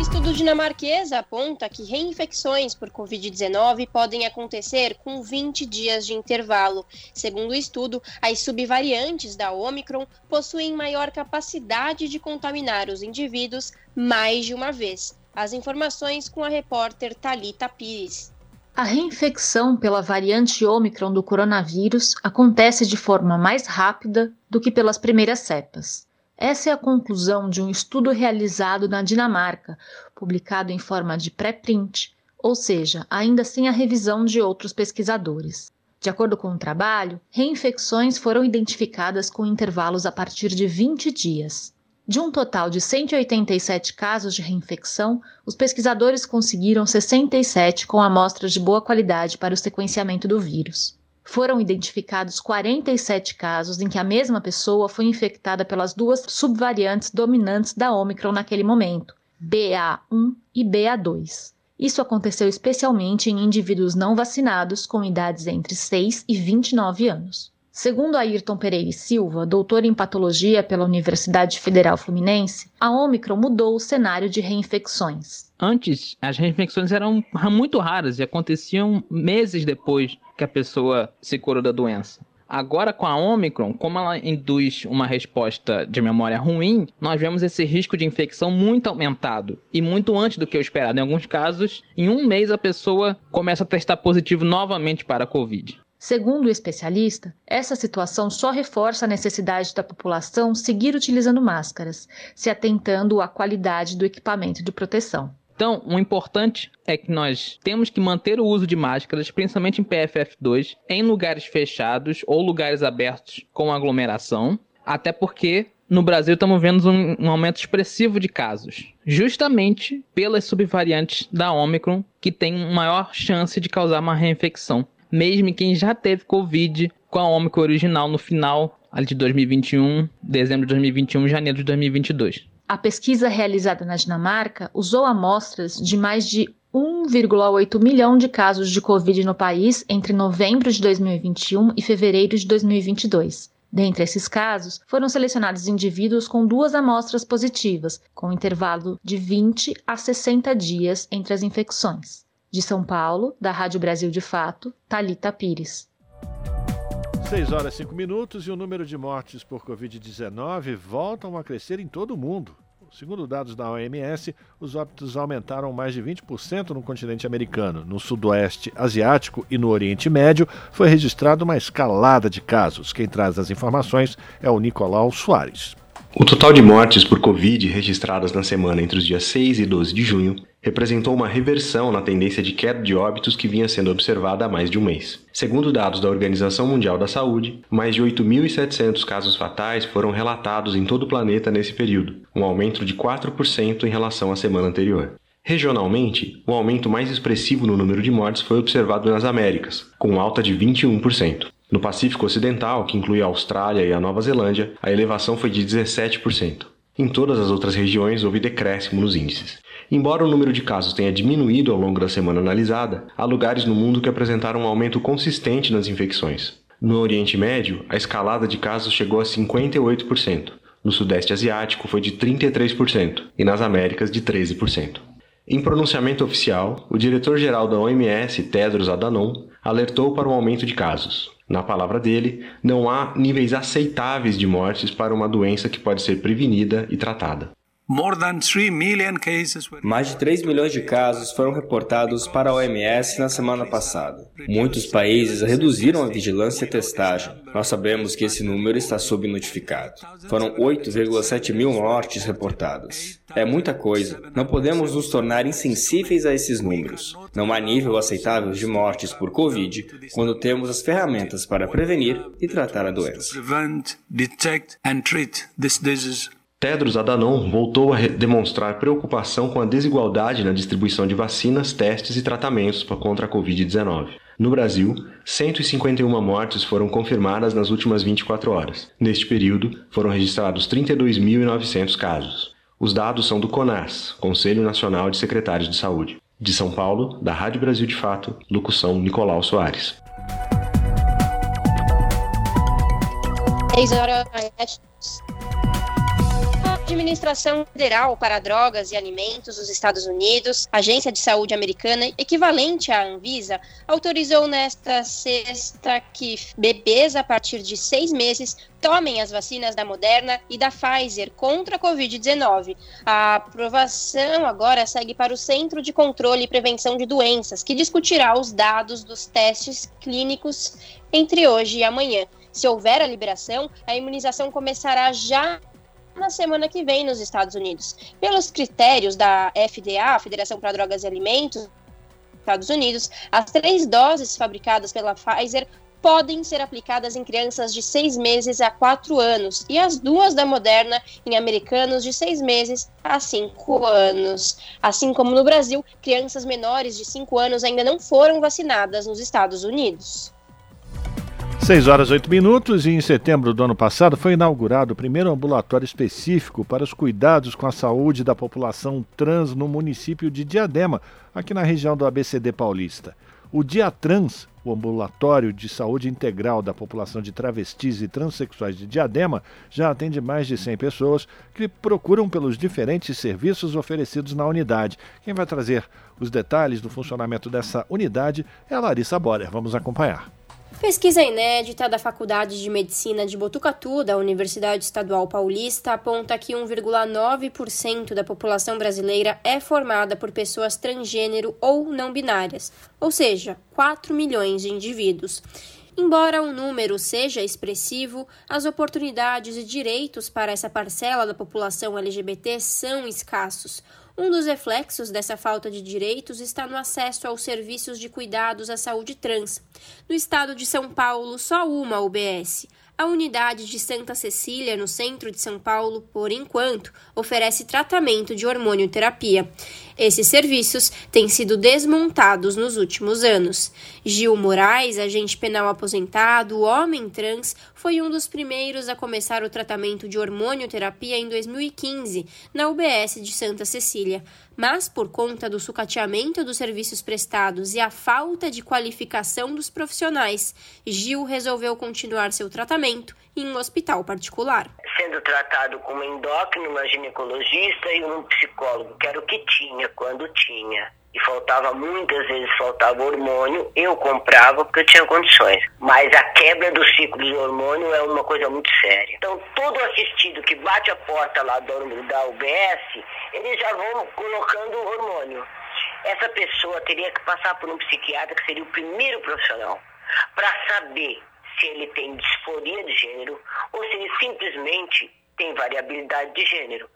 Estudo dinamarquês aponta que reinfecções por Covid-19 podem acontecer com 20 dias de intervalo. Segundo o estudo, as subvariantes da Omicron possuem maior capacidade de contaminar os indivíduos mais de uma vez. As informações com a repórter Talita Pires. A reinfecção pela variante Omicron do coronavírus acontece de forma mais rápida do que pelas primeiras cepas. Essa é a conclusão de um estudo realizado na Dinamarca, publicado em forma de pré-print, ou seja, ainda sem a revisão de outros pesquisadores. De acordo com o trabalho, reinfecções foram identificadas com intervalos a partir de 20 dias. De um total de 187 casos de reinfecção, os pesquisadores conseguiram 67 com amostras de boa qualidade para o sequenciamento do vírus foram identificados 47 casos em que a mesma pessoa foi infectada pelas duas subvariantes dominantes da Omicron naquele momento, BA1 e BA2. Isso aconteceu especialmente em indivíduos não vacinados com idades entre 6 e 29 anos. Segundo Ayrton Pereira e Silva, doutor em patologia pela Universidade Federal Fluminense, a Omicron mudou o cenário de reinfecções. Antes, as reinfecções eram muito raras e aconteciam meses depois que a pessoa se curou da doença. Agora, com a Omicron, como ela induz uma resposta de memória ruim, nós vemos esse risco de infecção muito aumentado e muito antes do que o esperado. Em alguns casos, em um mês a pessoa começa a testar positivo novamente para a Covid. Segundo o especialista, essa situação só reforça a necessidade da população seguir utilizando máscaras, se atentando à qualidade do equipamento de proteção. Então, o importante é que nós temos que manter o uso de máscaras, principalmente em PFF2, em lugares fechados ou lugares abertos com aglomeração, até porque no Brasil estamos vendo um, um, aumento expressivo de casos, justamente pelas subvariantes da Omicron, que tem maior chance de causar uma reinfecção, mesmo quem já teve Covid com a Omicron original no final de 2021, dezembro de 2021, janeiro de 2022. A pesquisa realizada na Dinamarca usou amostras de mais de 1,8 milhão de casos de Covid no país entre novembro de 2021 e fevereiro de 2022. Dentre esses casos, foram selecionados indivíduos com duas amostras positivas, com intervalo de 20 a 60 dias entre as infecções. De São Paulo, da Rádio Brasil de Fato, Talita Pires. 6 horas e 5 minutos e o número de mortes por Covid-19 voltam a crescer em todo o mundo. Segundo dados da OMS, os óbitos aumentaram mais de 20% no continente americano. No sudoeste asiático e no Oriente Médio foi registrada uma escalada de casos. Quem traz as informações é o Nicolau Soares. O total de mortes por Covid registradas na semana entre os dias 6 e 12 de junho representou uma reversão na tendência de queda de óbitos que vinha sendo observada há mais de um mês. Segundo dados da Organização Mundial da Saúde, mais de 8.700 casos fatais foram relatados em todo o planeta nesse período, um aumento de 4% em relação à semana anterior. Regionalmente, o aumento mais expressivo no número de mortes foi observado nas Américas, com alta de 21%. No Pacífico Ocidental, que inclui a Austrália e a Nova Zelândia, a elevação foi de 17%. Em todas as outras regiões houve decréscimo nos índices. Embora o número de casos tenha diminuído ao longo da semana analisada, há lugares no mundo que apresentaram um aumento consistente nas infecções. No Oriente Médio, a escalada de casos chegou a 58%, no Sudeste Asiático foi de 33% e nas Américas de 13%. Em pronunciamento oficial, o diretor-geral da OMS, Tedros Adhanom, alertou para o aumento de casos. Na palavra dele, não há níveis aceitáveis de mortes para uma doença que pode ser prevenida e tratada. Mais de 3 milhões de casos foram reportados para a OMS na semana passada. Muitos países reduziram a vigilância e a testagem. Nós sabemos que esse número está subnotificado. Foram 8,7 mil mortes reportadas. É muita coisa. Não podemos nos tornar insensíveis a esses números. Não há nível aceitável de mortes por Covid quando temos as ferramentas para prevenir e tratar a doença. Tedros Adhanom voltou a demonstrar preocupação com a desigualdade na distribuição de vacinas, testes e tratamentos contra a Covid-19. No Brasil, 151 mortes foram confirmadas nas últimas 24 horas. Neste período, foram registrados 32.900 casos. Os dados são do CONAS, Conselho Nacional de Secretários de Saúde. De São Paulo, da Rádio Brasil de Fato, locução Nicolau Soares. 10 horas Administração Federal para Drogas e Alimentos dos Estados Unidos, Agência de Saúde Americana, equivalente à Anvisa, autorizou nesta sexta que bebês a partir de seis meses tomem as vacinas da Moderna e da Pfizer contra a Covid-19. A aprovação agora segue para o Centro de Controle e Prevenção de Doenças, que discutirá os dados dos testes clínicos entre hoje e amanhã. Se houver a liberação, a imunização começará já na semana que vem nos Estados Unidos. Pelos critérios da FDA, Federação para Drogas e Alimentos, Estados Unidos, as três doses fabricadas pela Pfizer podem ser aplicadas em crianças de seis meses a quatro anos e as duas da Moderna em americanos de seis meses a cinco anos. Assim como no Brasil, crianças menores de cinco anos ainda não foram vacinadas nos Estados Unidos. 6 horas 8 minutos e em setembro do ano passado foi inaugurado o primeiro ambulatório específico para os cuidados com a saúde da população trans no município de Diadema, aqui na região do ABCD Paulista. O Dia Trans, o ambulatório de saúde integral da população de travestis e transexuais de Diadema, já atende mais de 100 pessoas que procuram pelos diferentes serviços oferecidos na unidade. Quem vai trazer os detalhes do funcionamento dessa unidade é a Larissa Borer. Vamos acompanhar. Pesquisa inédita da Faculdade de Medicina de Botucatu, da Universidade Estadual Paulista, aponta que 1,9% da população brasileira é formada por pessoas transgênero ou não binárias, ou seja, 4 milhões de indivíduos. Embora o número seja expressivo, as oportunidades e direitos para essa parcela da população LGBT são escassos. Um dos reflexos dessa falta de direitos está no acesso aos serviços de cuidados à saúde trans. No estado de São Paulo, só uma UBS, a unidade de Santa Cecília, no centro de São Paulo, por enquanto, oferece tratamento de hormonioterapia. Esses serviços têm sido desmontados nos últimos anos. Gil Moraes, agente penal aposentado, homem trans, foi um dos primeiros a começar o tratamento de hormonioterapia em 2015, na UBS de Santa Cecília mas por conta do sucateamento dos serviços prestados e a falta de qualificação dos profissionais, Gil resolveu continuar seu tratamento em um hospital particular. Sendo tratado como endócrino, uma ginecologista e um psicólogo, que era o que tinha quando tinha e faltava muitas vezes faltava hormônio, eu comprava porque eu tinha condições. Mas a quebra do ciclo de hormônio é uma coisa muito séria. Então todo assistido que bate a porta lá da UBS, eles já vão colocando o hormônio. Essa pessoa teria que passar por um psiquiatra que seria o primeiro profissional para saber se ele tem disforia de gênero ou se ele simplesmente tem variabilidade de gênero.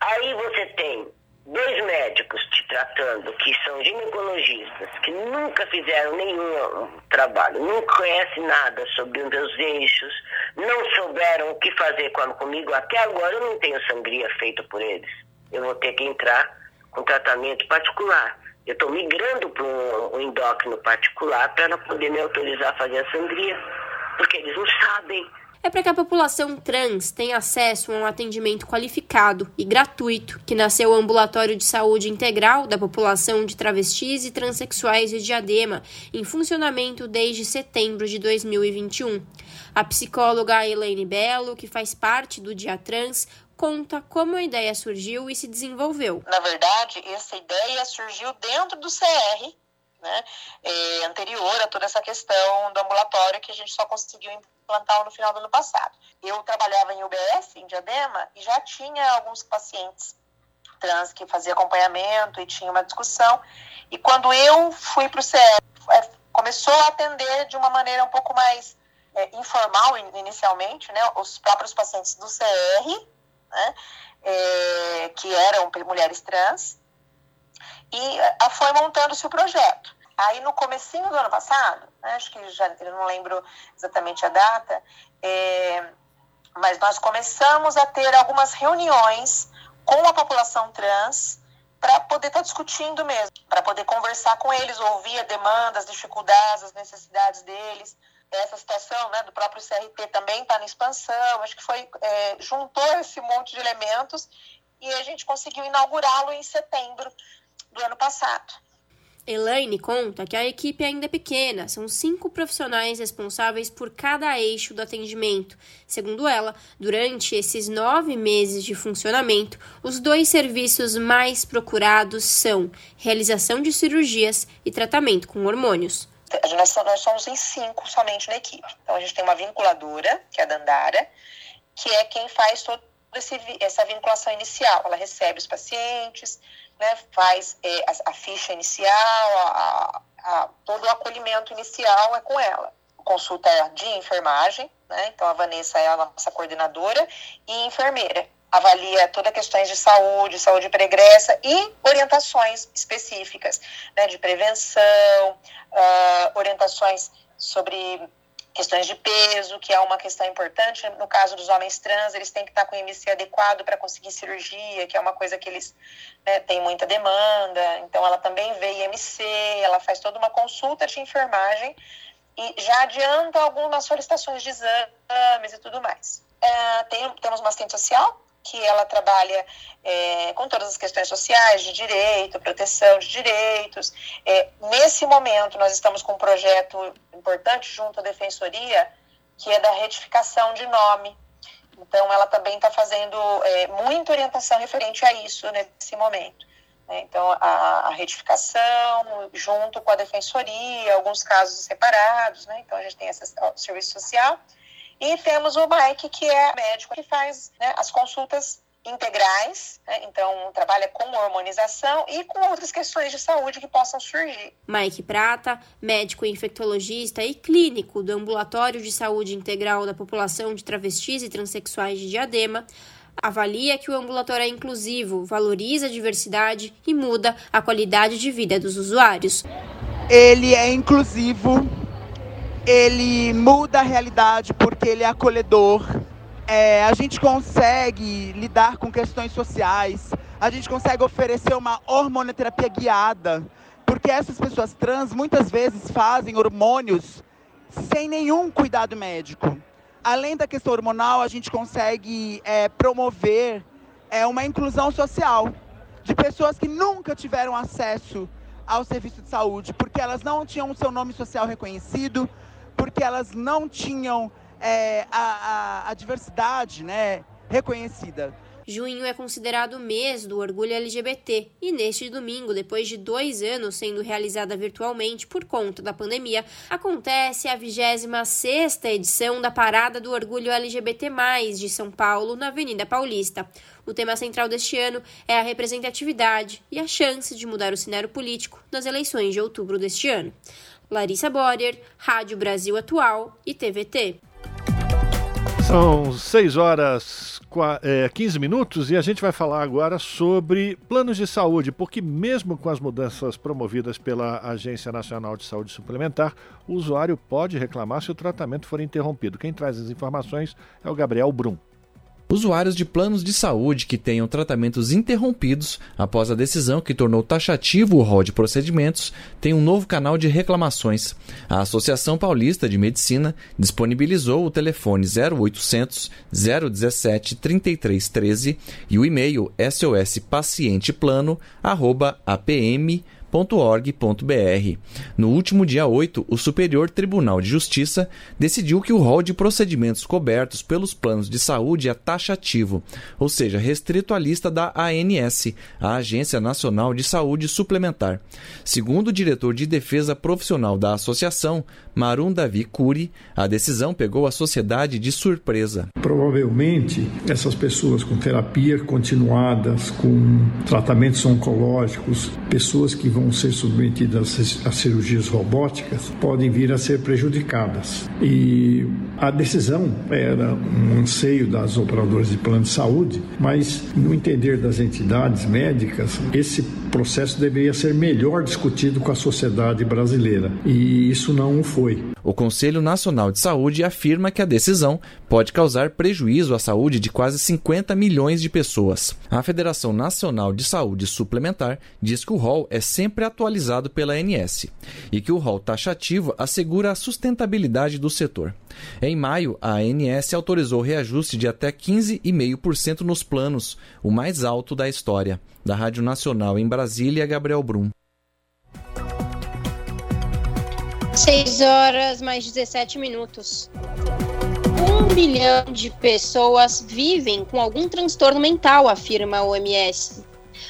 Aí você tem dois médicos te tratando, que são ginecologistas, que nunca fizeram nenhum trabalho, não conhecem nada sobre os meus eixos, não souberam o que fazer comigo, até agora eu não tenho sangria feita por eles. Eu vou ter que entrar com tratamento particular. Eu estou migrando para um, um endócrino particular para ela poder me autorizar a fazer a sangria, porque eles não sabem é para que a população trans tenha acesso a um atendimento qualificado e gratuito, que nasceu o Ambulatório de Saúde Integral da População de Travestis e Transsexuais de Diadema, em funcionamento desde setembro de 2021. A psicóloga Elaine Belo, que faz parte do Dia Trans, conta como a ideia surgiu e se desenvolveu. Na verdade, essa ideia surgiu dentro do CR, né, é, anterior a toda essa questão do ambulatório que a gente só conseguiu implantar no final do ano passado. Eu trabalhava em UBS, em Diadema, e já tinha alguns pacientes trans que fazia acompanhamento e tinha uma discussão. E quando eu fui para o CR, é, começou a atender de uma maneira um pouco mais é, informal inicialmente, né, os próprios pacientes do CR, né, é, que eram mulheres trans, e a, foi montando-se o projeto. Aí no comecinho do ano passado, né, acho que já eu não lembro exatamente a data, é, mas nós começamos a ter algumas reuniões com a população trans para poder estar tá discutindo mesmo, para poder conversar com eles, ouvir a demanda, as dificuldades, as necessidades deles. Essa situação né, do próprio CRT também está na expansão, acho que foi é, juntou esse monte de elementos e a gente conseguiu inaugurá-lo em setembro do ano passado. Elaine conta que a equipe ainda é pequena, são cinco profissionais responsáveis por cada eixo do atendimento. Segundo ela, durante esses nove meses de funcionamento, os dois serviços mais procurados são realização de cirurgias e tratamento com hormônios. Nós, somos em cinco somente na equipe. Então a gente tem uma vinculadora, que é a Dandara, que é quem faz toda essa vinculação inicial. Ela recebe os pacientes, né, faz é, a, a, ficha inicial, a, a, todo o acolhimento inicial é com ela. Consulta de enfermagem, né, então a Vanessa é a nossa coordenadora, e enfermeira. Avalia todas as questões de saúde, saúde pregressa e orientações específicas né, de prevenção, uh, orientações sobre questões de peso, que é uma questão importante. No caso dos homens trans, eles têm que estar com o IMC adequado para conseguir cirurgia, que é uma coisa que eles né, têm muita demanda. Então, ela também vê IMC, ela faz toda uma consulta de enfermagem e já adianta algumas solicitações de exames e tudo mais. É, tem, temos uma assistente social, que ela trabalha é, com todas as questões sociais, de direito, proteção de direitos. É, nesse momento, nós estamos com um projeto importante junto à Defensoria, que é da retificação de nome. Então, ela também está fazendo é, muita orientação referente a isso nesse momento. Né? Então, a, a, retificação, junto com a defensoria, alguns casos separados, né? Então, a gente tem esse serviço social. E temos o Mike, que é médico que faz né, as consultas integrais, né? então trabalha com hormonização e com outras questões de saúde que possam surgir. Mike Prata, médico infectologista e clínico do Ambulatório de Saúde Integral da População de Travestis e Transsexuais de Diadema, avalia que o ambulatório é inclusivo, valoriza a diversidade e muda a qualidade de vida dos usuários. Ele é inclusivo, ele muda a realidade porque ele é acolhedor. É, a gente consegue lidar com questões sociais, a gente consegue oferecer uma hormonoterapia guiada, porque essas pessoas trans muitas vezes fazem hormônios sem nenhum cuidado médico. Além da questão hormonal, a gente consegue é, promover é, uma inclusão social de pessoas que nunca tiveram acesso ao serviço de saúde, porque elas não tinham o seu nome social reconhecido, porque elas não tinham é, a, a, a diversidade né, reconhecida. Junho é considerado o mês do orgulho LGBT e neste domingo, depois de dois anos sendo realizada virtualmente por conta da pandemia, acontece a 26 edição da Parada do Orgulho LGBT+, de São Paulo, na Avenida Paulista. O tema central deste ano é a representatividade e a chance de mudar o cenário político nas eleições de outubro deste ano. Larissa Borer, Rádio Brasil Atual e TVT. São 6 horas é, 15 minutos e a gente vai falar agora sobre planos de saúde, porque mesmo com as mudanças promovidas pela Agência Nacional de Saúde Suplementar, o usuário pode reclamar se o tratamento for interrompido. Quem traz as informações é o Gabriel Brum. Usuários de planos de saúde que tenham tratamentos interrompidos após a decisão que tornou taxativo o rol de procedimentos têm um novo canal de reclamações. A Associação Paulista de Medicina disponibilizou o telefone 0800 017 3313 e o e-mail sospacienteplano@apm No último dia 8, o Superior Tribunal de Justiça decidiu que o rol de procedimentos cobertos pelos planos de saúde é taxativo, ou seja, restrito à lista da ANS, a Agência Nacional de Saúde Suplementar. Segundo o diretor de defesa profissional da associação, Marum Davi Curi, a decisão pegou a sociedade de surpresa. Provavelmente, essas pessoas com terapia continuadas, com tratamentos oncológicos, pessoas que vão ser submetidas a cirurgias robóticas, podem vir a ser prejudicadas. E a decisão era um anseio das operadoras de plano de saúde, mas no entender das entidades médicas, esse processo deveria ser melhor discutido com a sociedade brasileira. E isso não foi foi. O Conselho Nacional de Saúde afirma que a decisão pode causar prejuízo à saúde de quase 50 milhões de pessoas. A Federação Nacional de Saúde Suplementar diz que o rol é sempre atualizado pela ANS e que o rol taxativo assegura a sustentabilidade do setor. Em maio, a ANS autorizou reajuste de até 15,5% nos planos, o mais alto da história. Da Rádio Nacional em Brasília, Gabriel Brum. 6 horas mais 17 minutos. Um bilhão de pessoas vivem com algum transtorno mental, afirma a OMS.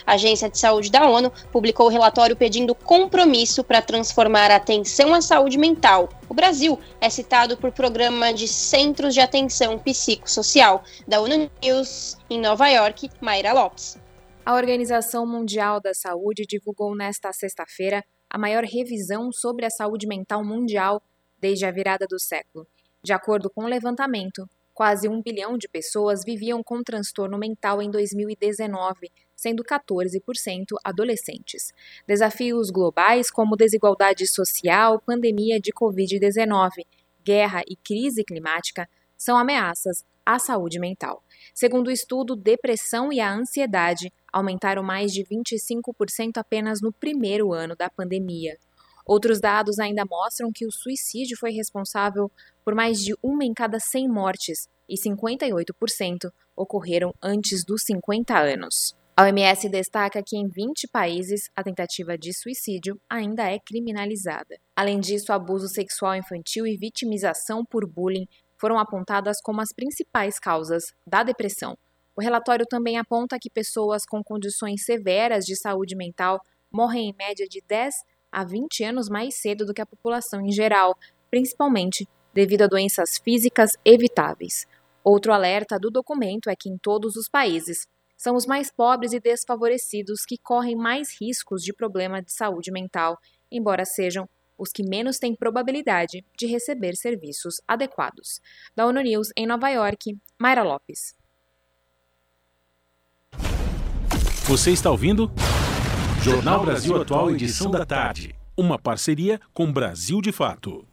A Agência de Saúde da ONU publicou o relatório pedindo compromisso para transformar a atenção à saúde mental. O Brasil é citado por programa de Centros de Atenção Psicossocial da ONU News em Nova York, Mayra Lopes. A Organização Mundial da Saúde divulgou nesta sexta-feira a maior revisão sobre a saúde mental mundial desde a virada do século. De acordo com o levantamento, quase um bilhão de pessoas viviam com transtorno mental em 2019, sendo 14% adolescentes. Desafios globais como desigualdade social, pandemia de Covid-19, guerra e crise climática são ameaças à saúde mental. Segundo o estudo, depressão e a ansiedade aumentaram mais de 25% apenas no primeiro ano da pandemia. Outros dados ainda mostram que o suicídio foi responsável por mais de uma em cada 100 mortes e 58% ocorreram antes dos 50 anos. A OMS destaca que em 20 países a tentativa de suicídio ainda é criminalizada. Além disso, abuso sexual infantil e vitimização por bullying foram apontadas como as principais causas da depressão. O relatório também aponta que pessoas com condições severas de saúde mental morrem em média de 10 a 20 anos mais cedo do que a população em geral, principalmente devido a doenças físicas evitáveis. Outro alerta do documento é que em todos os países são os mais pobres e desfavorecidos que correm mais riscos de problema de saúde mental, embora sejam os que menos têm probabilidade de receber serviços adequados. Da ONU News em Nova York, Mayra Lopes. Você está ouvindo? Jornal Brasil Atual, edição da tarde. Uma parceria com Brasil de Fato.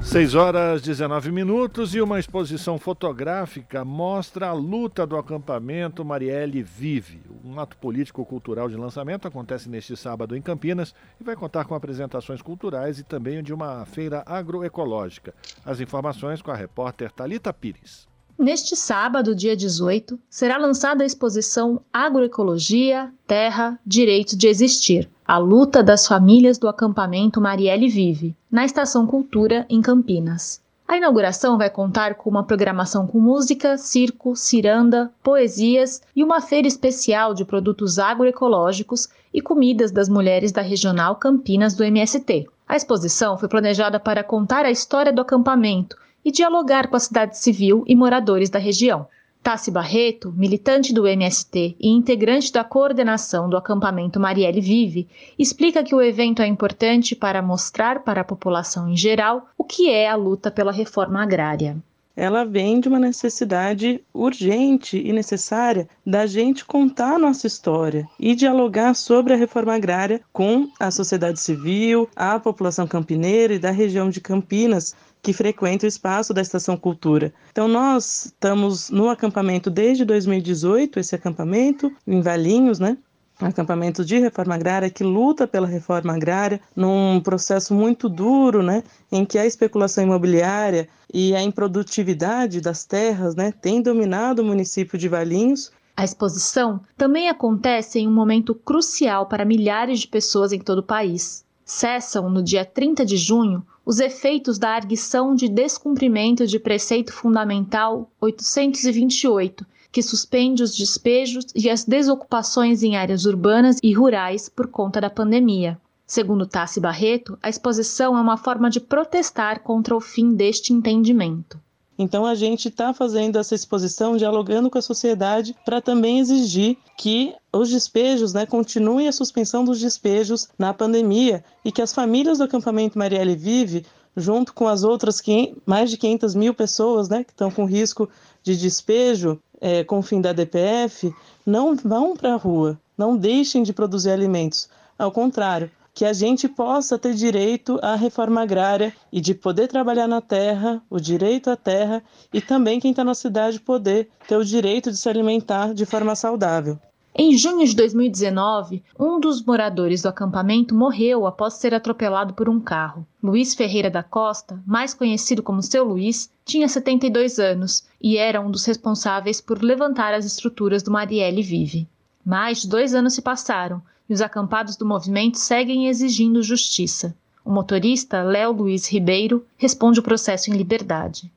6 horas 19 minutos e uma exposição fotográfica mostra a luta do acampamento Marielle Vive. Um ato político-cultural de lançamento acontece neste sábado em Campinas e vai contar com apresentações culturais e também de uma feira agroecológica. As informações com a repórter Talita Pires. Neste sábado, dia 18, será lançada a exposição Agroecologia, Terra, Direito de Existir, a luta das famílias do acampamento Marielle Vive, na Estação Cultura, em Campinas. A inauguração vai contar com uma programação com música, circo, ciranda, poesias e uma feira especial de produtos agroecológicos e comidas das mulheres da Regional Campinas do MST. A exposição foi planejada para contar a história do acampamento e dialogar com a cidade civil e moradores da região. Tassi Barreto, militante do MST e integrante da coordenação do acampamento Marielle Vive, explica que o evento é importante para mostrar para a população em geral o que é a luta pela reforma agrária ela vem de uma necessidade urgente e necessária da gente contar nossa história e dialogar sobre a reforma agrária com a sociedade civil, a população campineira e da região de Campinas, que frequenta o espaço da Estação Cultura. Então, nós estamos no acampamento desde 2018, esse acampamento, em Valinhos, né? Acampamento de reforma agrária que luta pela reforma agrária num processo muito duro, né, em que a especulação imobiliária e a improdutividade das terras, né, tem dominado o município de Valinhos. A exposição também acontece em um momento crucial para milhares de pessoas em todo o país. Cessam no dia 30 de junho os efeitos da arguição de descumprimento de preceito fundamental 828, que suspende os despejos e as desocupações em áreas urbanas e rurais por conta da pandemia. Segundo Tassi Barreto, a exposição é uma forma de protestar contra o fim deste entendimento. Então a gente está fazendo essa exposição dialogando com a sociedade para também exigir que os despejos, né, continue a suspensão dos despejos na pandemia e que as famílias do acampamento Marielle Vive, junto com as outras mais de 500 mil pessoas né, que estão com risco de despejo é, com o fim da DPF, não vão para a rua, não deixem de produzir alimentos. Ao contrário, que a gente possa ter direito à reforma agrária e de poder trabalhar na terra, o direito à terra e também quem está na cidade poder ter o direito de se alimentar de forma saudável. Em junho de 2019, um dos moradores do acampamento morreu após ser atropelado por um carro. Luiz Ferreira da Costa, mais conhecido como Seu Luiz, tinha 72 anos e era um dos responsáveis por levantar as estruturas do Marielle Vive. Mais de dois anos se passaram os acampados do movimento seguem exigindo justiça. O motorista, Léo Luiz Ribeiro, responde o processo em liberdade.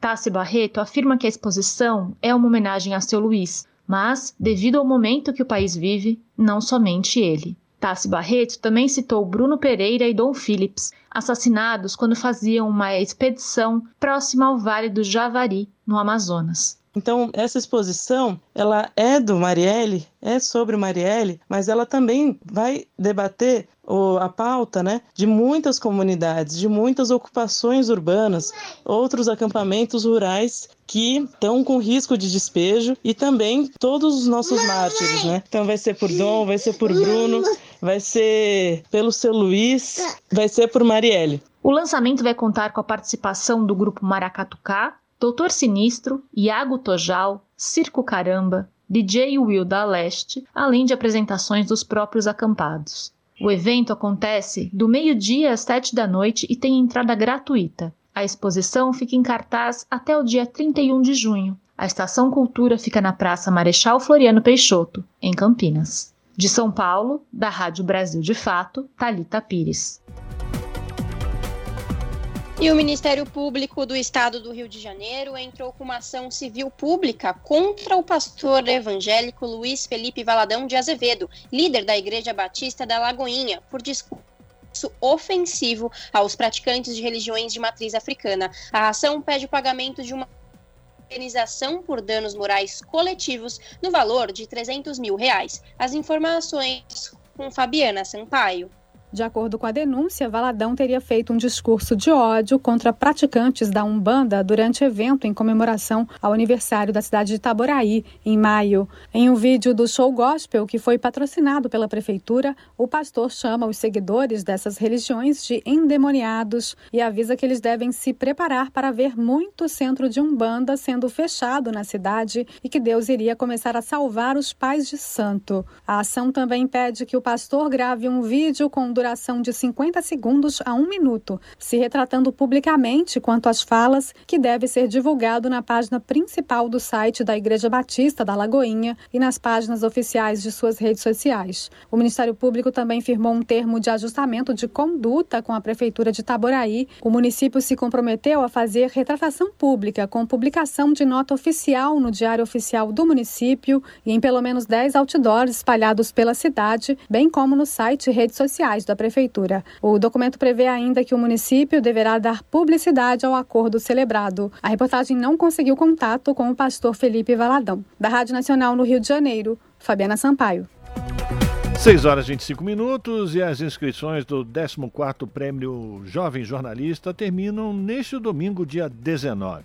Tassi Barreto afirma que a exposição é uma homenagem a seu Luiz, mas, devido ao momento que o país vive, não somente ele. Tassi Barreto também citou Bruno Pereira e Dom Phillips, assassinados quando faziam uma expedição próxima ao Vale do Javari, no Amazonas. Então, essa exposição, ela é do Marielle, é sobre Marielle, mas ela também vai debater o, a pauta né, de muitas comunidades, de muitas ocupações urbanas, outros acampamentos rurais que estão com risco de despejo e também todos os nossos mártires, né? Então vai ser por Dom, vai ser por Bruno, vai ser pelo seu Luiz, vai ser por Marielle. O lançamento vai contar com a participação do grupo Maracatucá, Doutor Sinistro, Iago Tojal, Circo Caramba, DJ Will da Leste, além de apresentações dos próprios acampados. O evento acontece do meio-dia às sete da noite e tem entrada gratuita. A exposição fica em cartaz até o dia 31 de junho. A Estação Cultura fica na Praça Marechal Floriano Peixoto, em Campinas. De São Paulo, da Rádio Brasil de Fato, Talita Pires. E o Ministério Público do Estado do Rio de Janeiro entrou com uma ação civil pública contra o pastor evangélico Luiz Felipe Valadão de Azevedo, líder da Igreja Batista da Lagoinha, por discurso ofensivo aos praticantes de religiões de matriz africana. A ação pede o pagamento de uma indenização por danos morais coletivos no valor de 300 mil reais. As informações com Fabiana Sampaio. De acordo com a denúncia, Valadão teria feito um discurso de ódio contra praticantes da Umbanda durante evento em comemoração ao aniversário da cidade de Itaboraí, em maio. Em um vídeo do show gospel que foi patrocinado pela prefeitura, o pastor chama os seguidores dessas religiões de endemoniados e avisa que eles devem se preparar para ver muito centro de Umbanda sendo fechado na cidade e que Deus iria começar a salvar os pais de santo. A ação também pede que o pastor grave um vídeo com duração de 50 segundos a um minuto, se retratando publicamente quanto às falas, que deve ser divulgado na página principal do site da Igreja Batista da Lagoinha e nas páginas oficiais de suas redes sociais. O Ministério Público também firmou um termo de ajustamento de conduta com a Prefeitura de Itaboraí. O município se comprometeu a fazer retratação pública com publicação de nota oficial no Diário Oficial do município e em pelo menos 10 outdoors espalhados pela cidade, bem como no site e redes sociais da Prefeitura. O documento prevê ainda que o município deverá dar publicidade ao acordo celebrado. A reportagem não conseguiu contato com o pastor Felipe Valadão. Da Rádio Nacional no Rio de Janeiro, Fabiana Sampaio. 6 horas e 25 minutos e as inscrições do 14º Prêmio Jovem Jornalista terminam neste domingo, dia 19.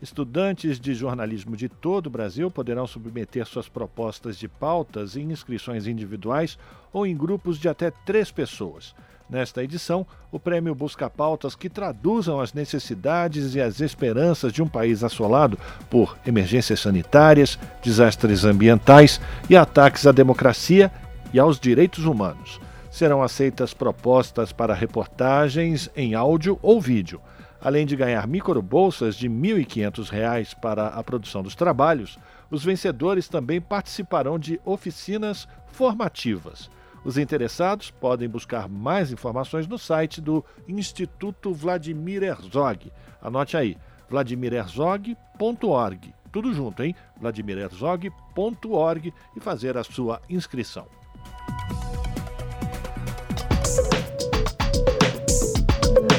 Estudantes de jornalismo de todo o Brasil poderão submeter suas propostas de pautas em inscrições individuais ou em grupos de até três pessoas. Nesta edição, o prêmio busca pautas que traduzam as necessidades e as esperanças de um país assolado por emergências sanitárias, desastres ambientais e ataques à democracia e aos direitos humanos. Serão aceitas propostas para reportagens em áudio ou vídeo. Além de ganhar microbolsas de R$ 1.500 para a produção dos trabalhos, os vencedores também participarão de oficinas formativas. Os interessados podem buscar mais informações no site do Instituto Vladimir Herzog. Anote aí, vladimirerzog.org. Tudo junto, hein? vladimirerzog.org e fazer a sua inscrição.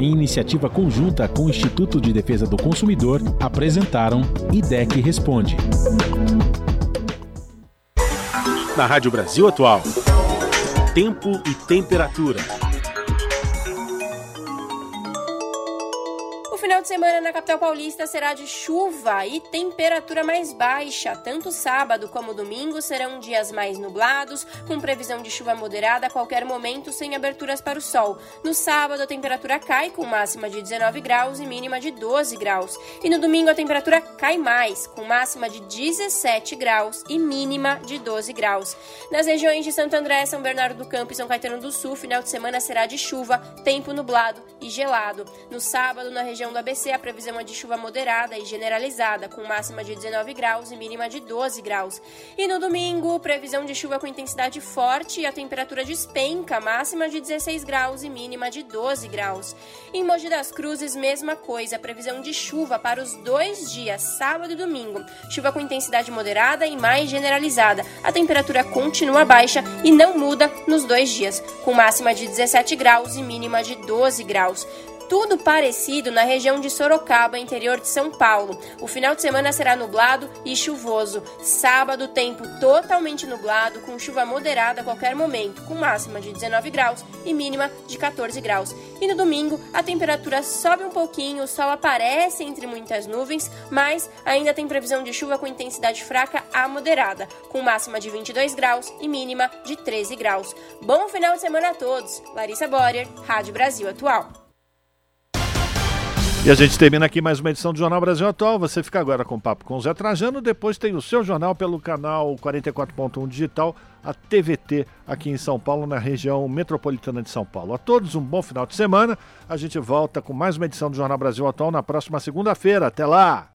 Em iniciativa conjunta com o Instituto de Defesa do Consumidor, apresentaram IDEC Responde. Na Rádio Brasil Atual, tempo e temperatura. Semana na capital paulista será de chuva e temperatura mais baixa. Tanto sábado como domingo serão dias mais nublados, com previsão de chuva moderada a qualquer momento, sem aberturas para o sol. No sábado, a temperatura cai, com máxima de 19 graus e mínima de 12 graus. E no domingo, a temperatura cai mais, com máxima de 17 graus e mínima de 12 graus. Nas regiões de Santo André, São Bernardo do Campo e São Caetano do Sul, final de semana será de chuva, tempo nublado e gelado. No sábado, na região do ABC, a previsão é de chuva moderada e generalizada, com máxima de 19 graus e mínima de 12 graus. E no domingo, previsão de chuva com intensidade forte e a temperatura despenca, máxima de 16 graus e mínima de 12 graus. Em Mogi das Cruzes, mesma coisa, previsão de chuva para os dois dias, sábado e domingo. Chuva com intensidade moderada e mais generalizada. A temperatura continua baixa e não muda nos dois dias, com máxima de 17 graus e mínima de 12 graus tudo parecido na região de Sorocaba, interior de São Paulo. O final de semana será nublado e chuvoso. Sábado, tempo totalmente nublado, com chuva moderada a qualquer momento, com máxima de 19 graus e mínima de 14 graus. E no domingo, a temperatura sobe um pouquinho, o sol aparece entre muitas nuvens, mas ainda tem previsão de chuva com intensidade fraca a moderada, com máxima de 22 graus e mínima de 13 graus. Bom final de semana a todos. Larissa Borer, Rádio Brasil Atual. E a gente termina aqui mais uma edição do Jornal Brasil Atual. Você fica agora com o papo com o Zé Trajano. Depois tem o seu jornal pelo canal 44.1 Digital, a TVT, aqui em São Paulo, na região metropolitana de São Paulo. A todos um bom final de semana. A gente volta com mais uma edição do Jornal Brasil Atual na próxima segunda-feira. Até lá!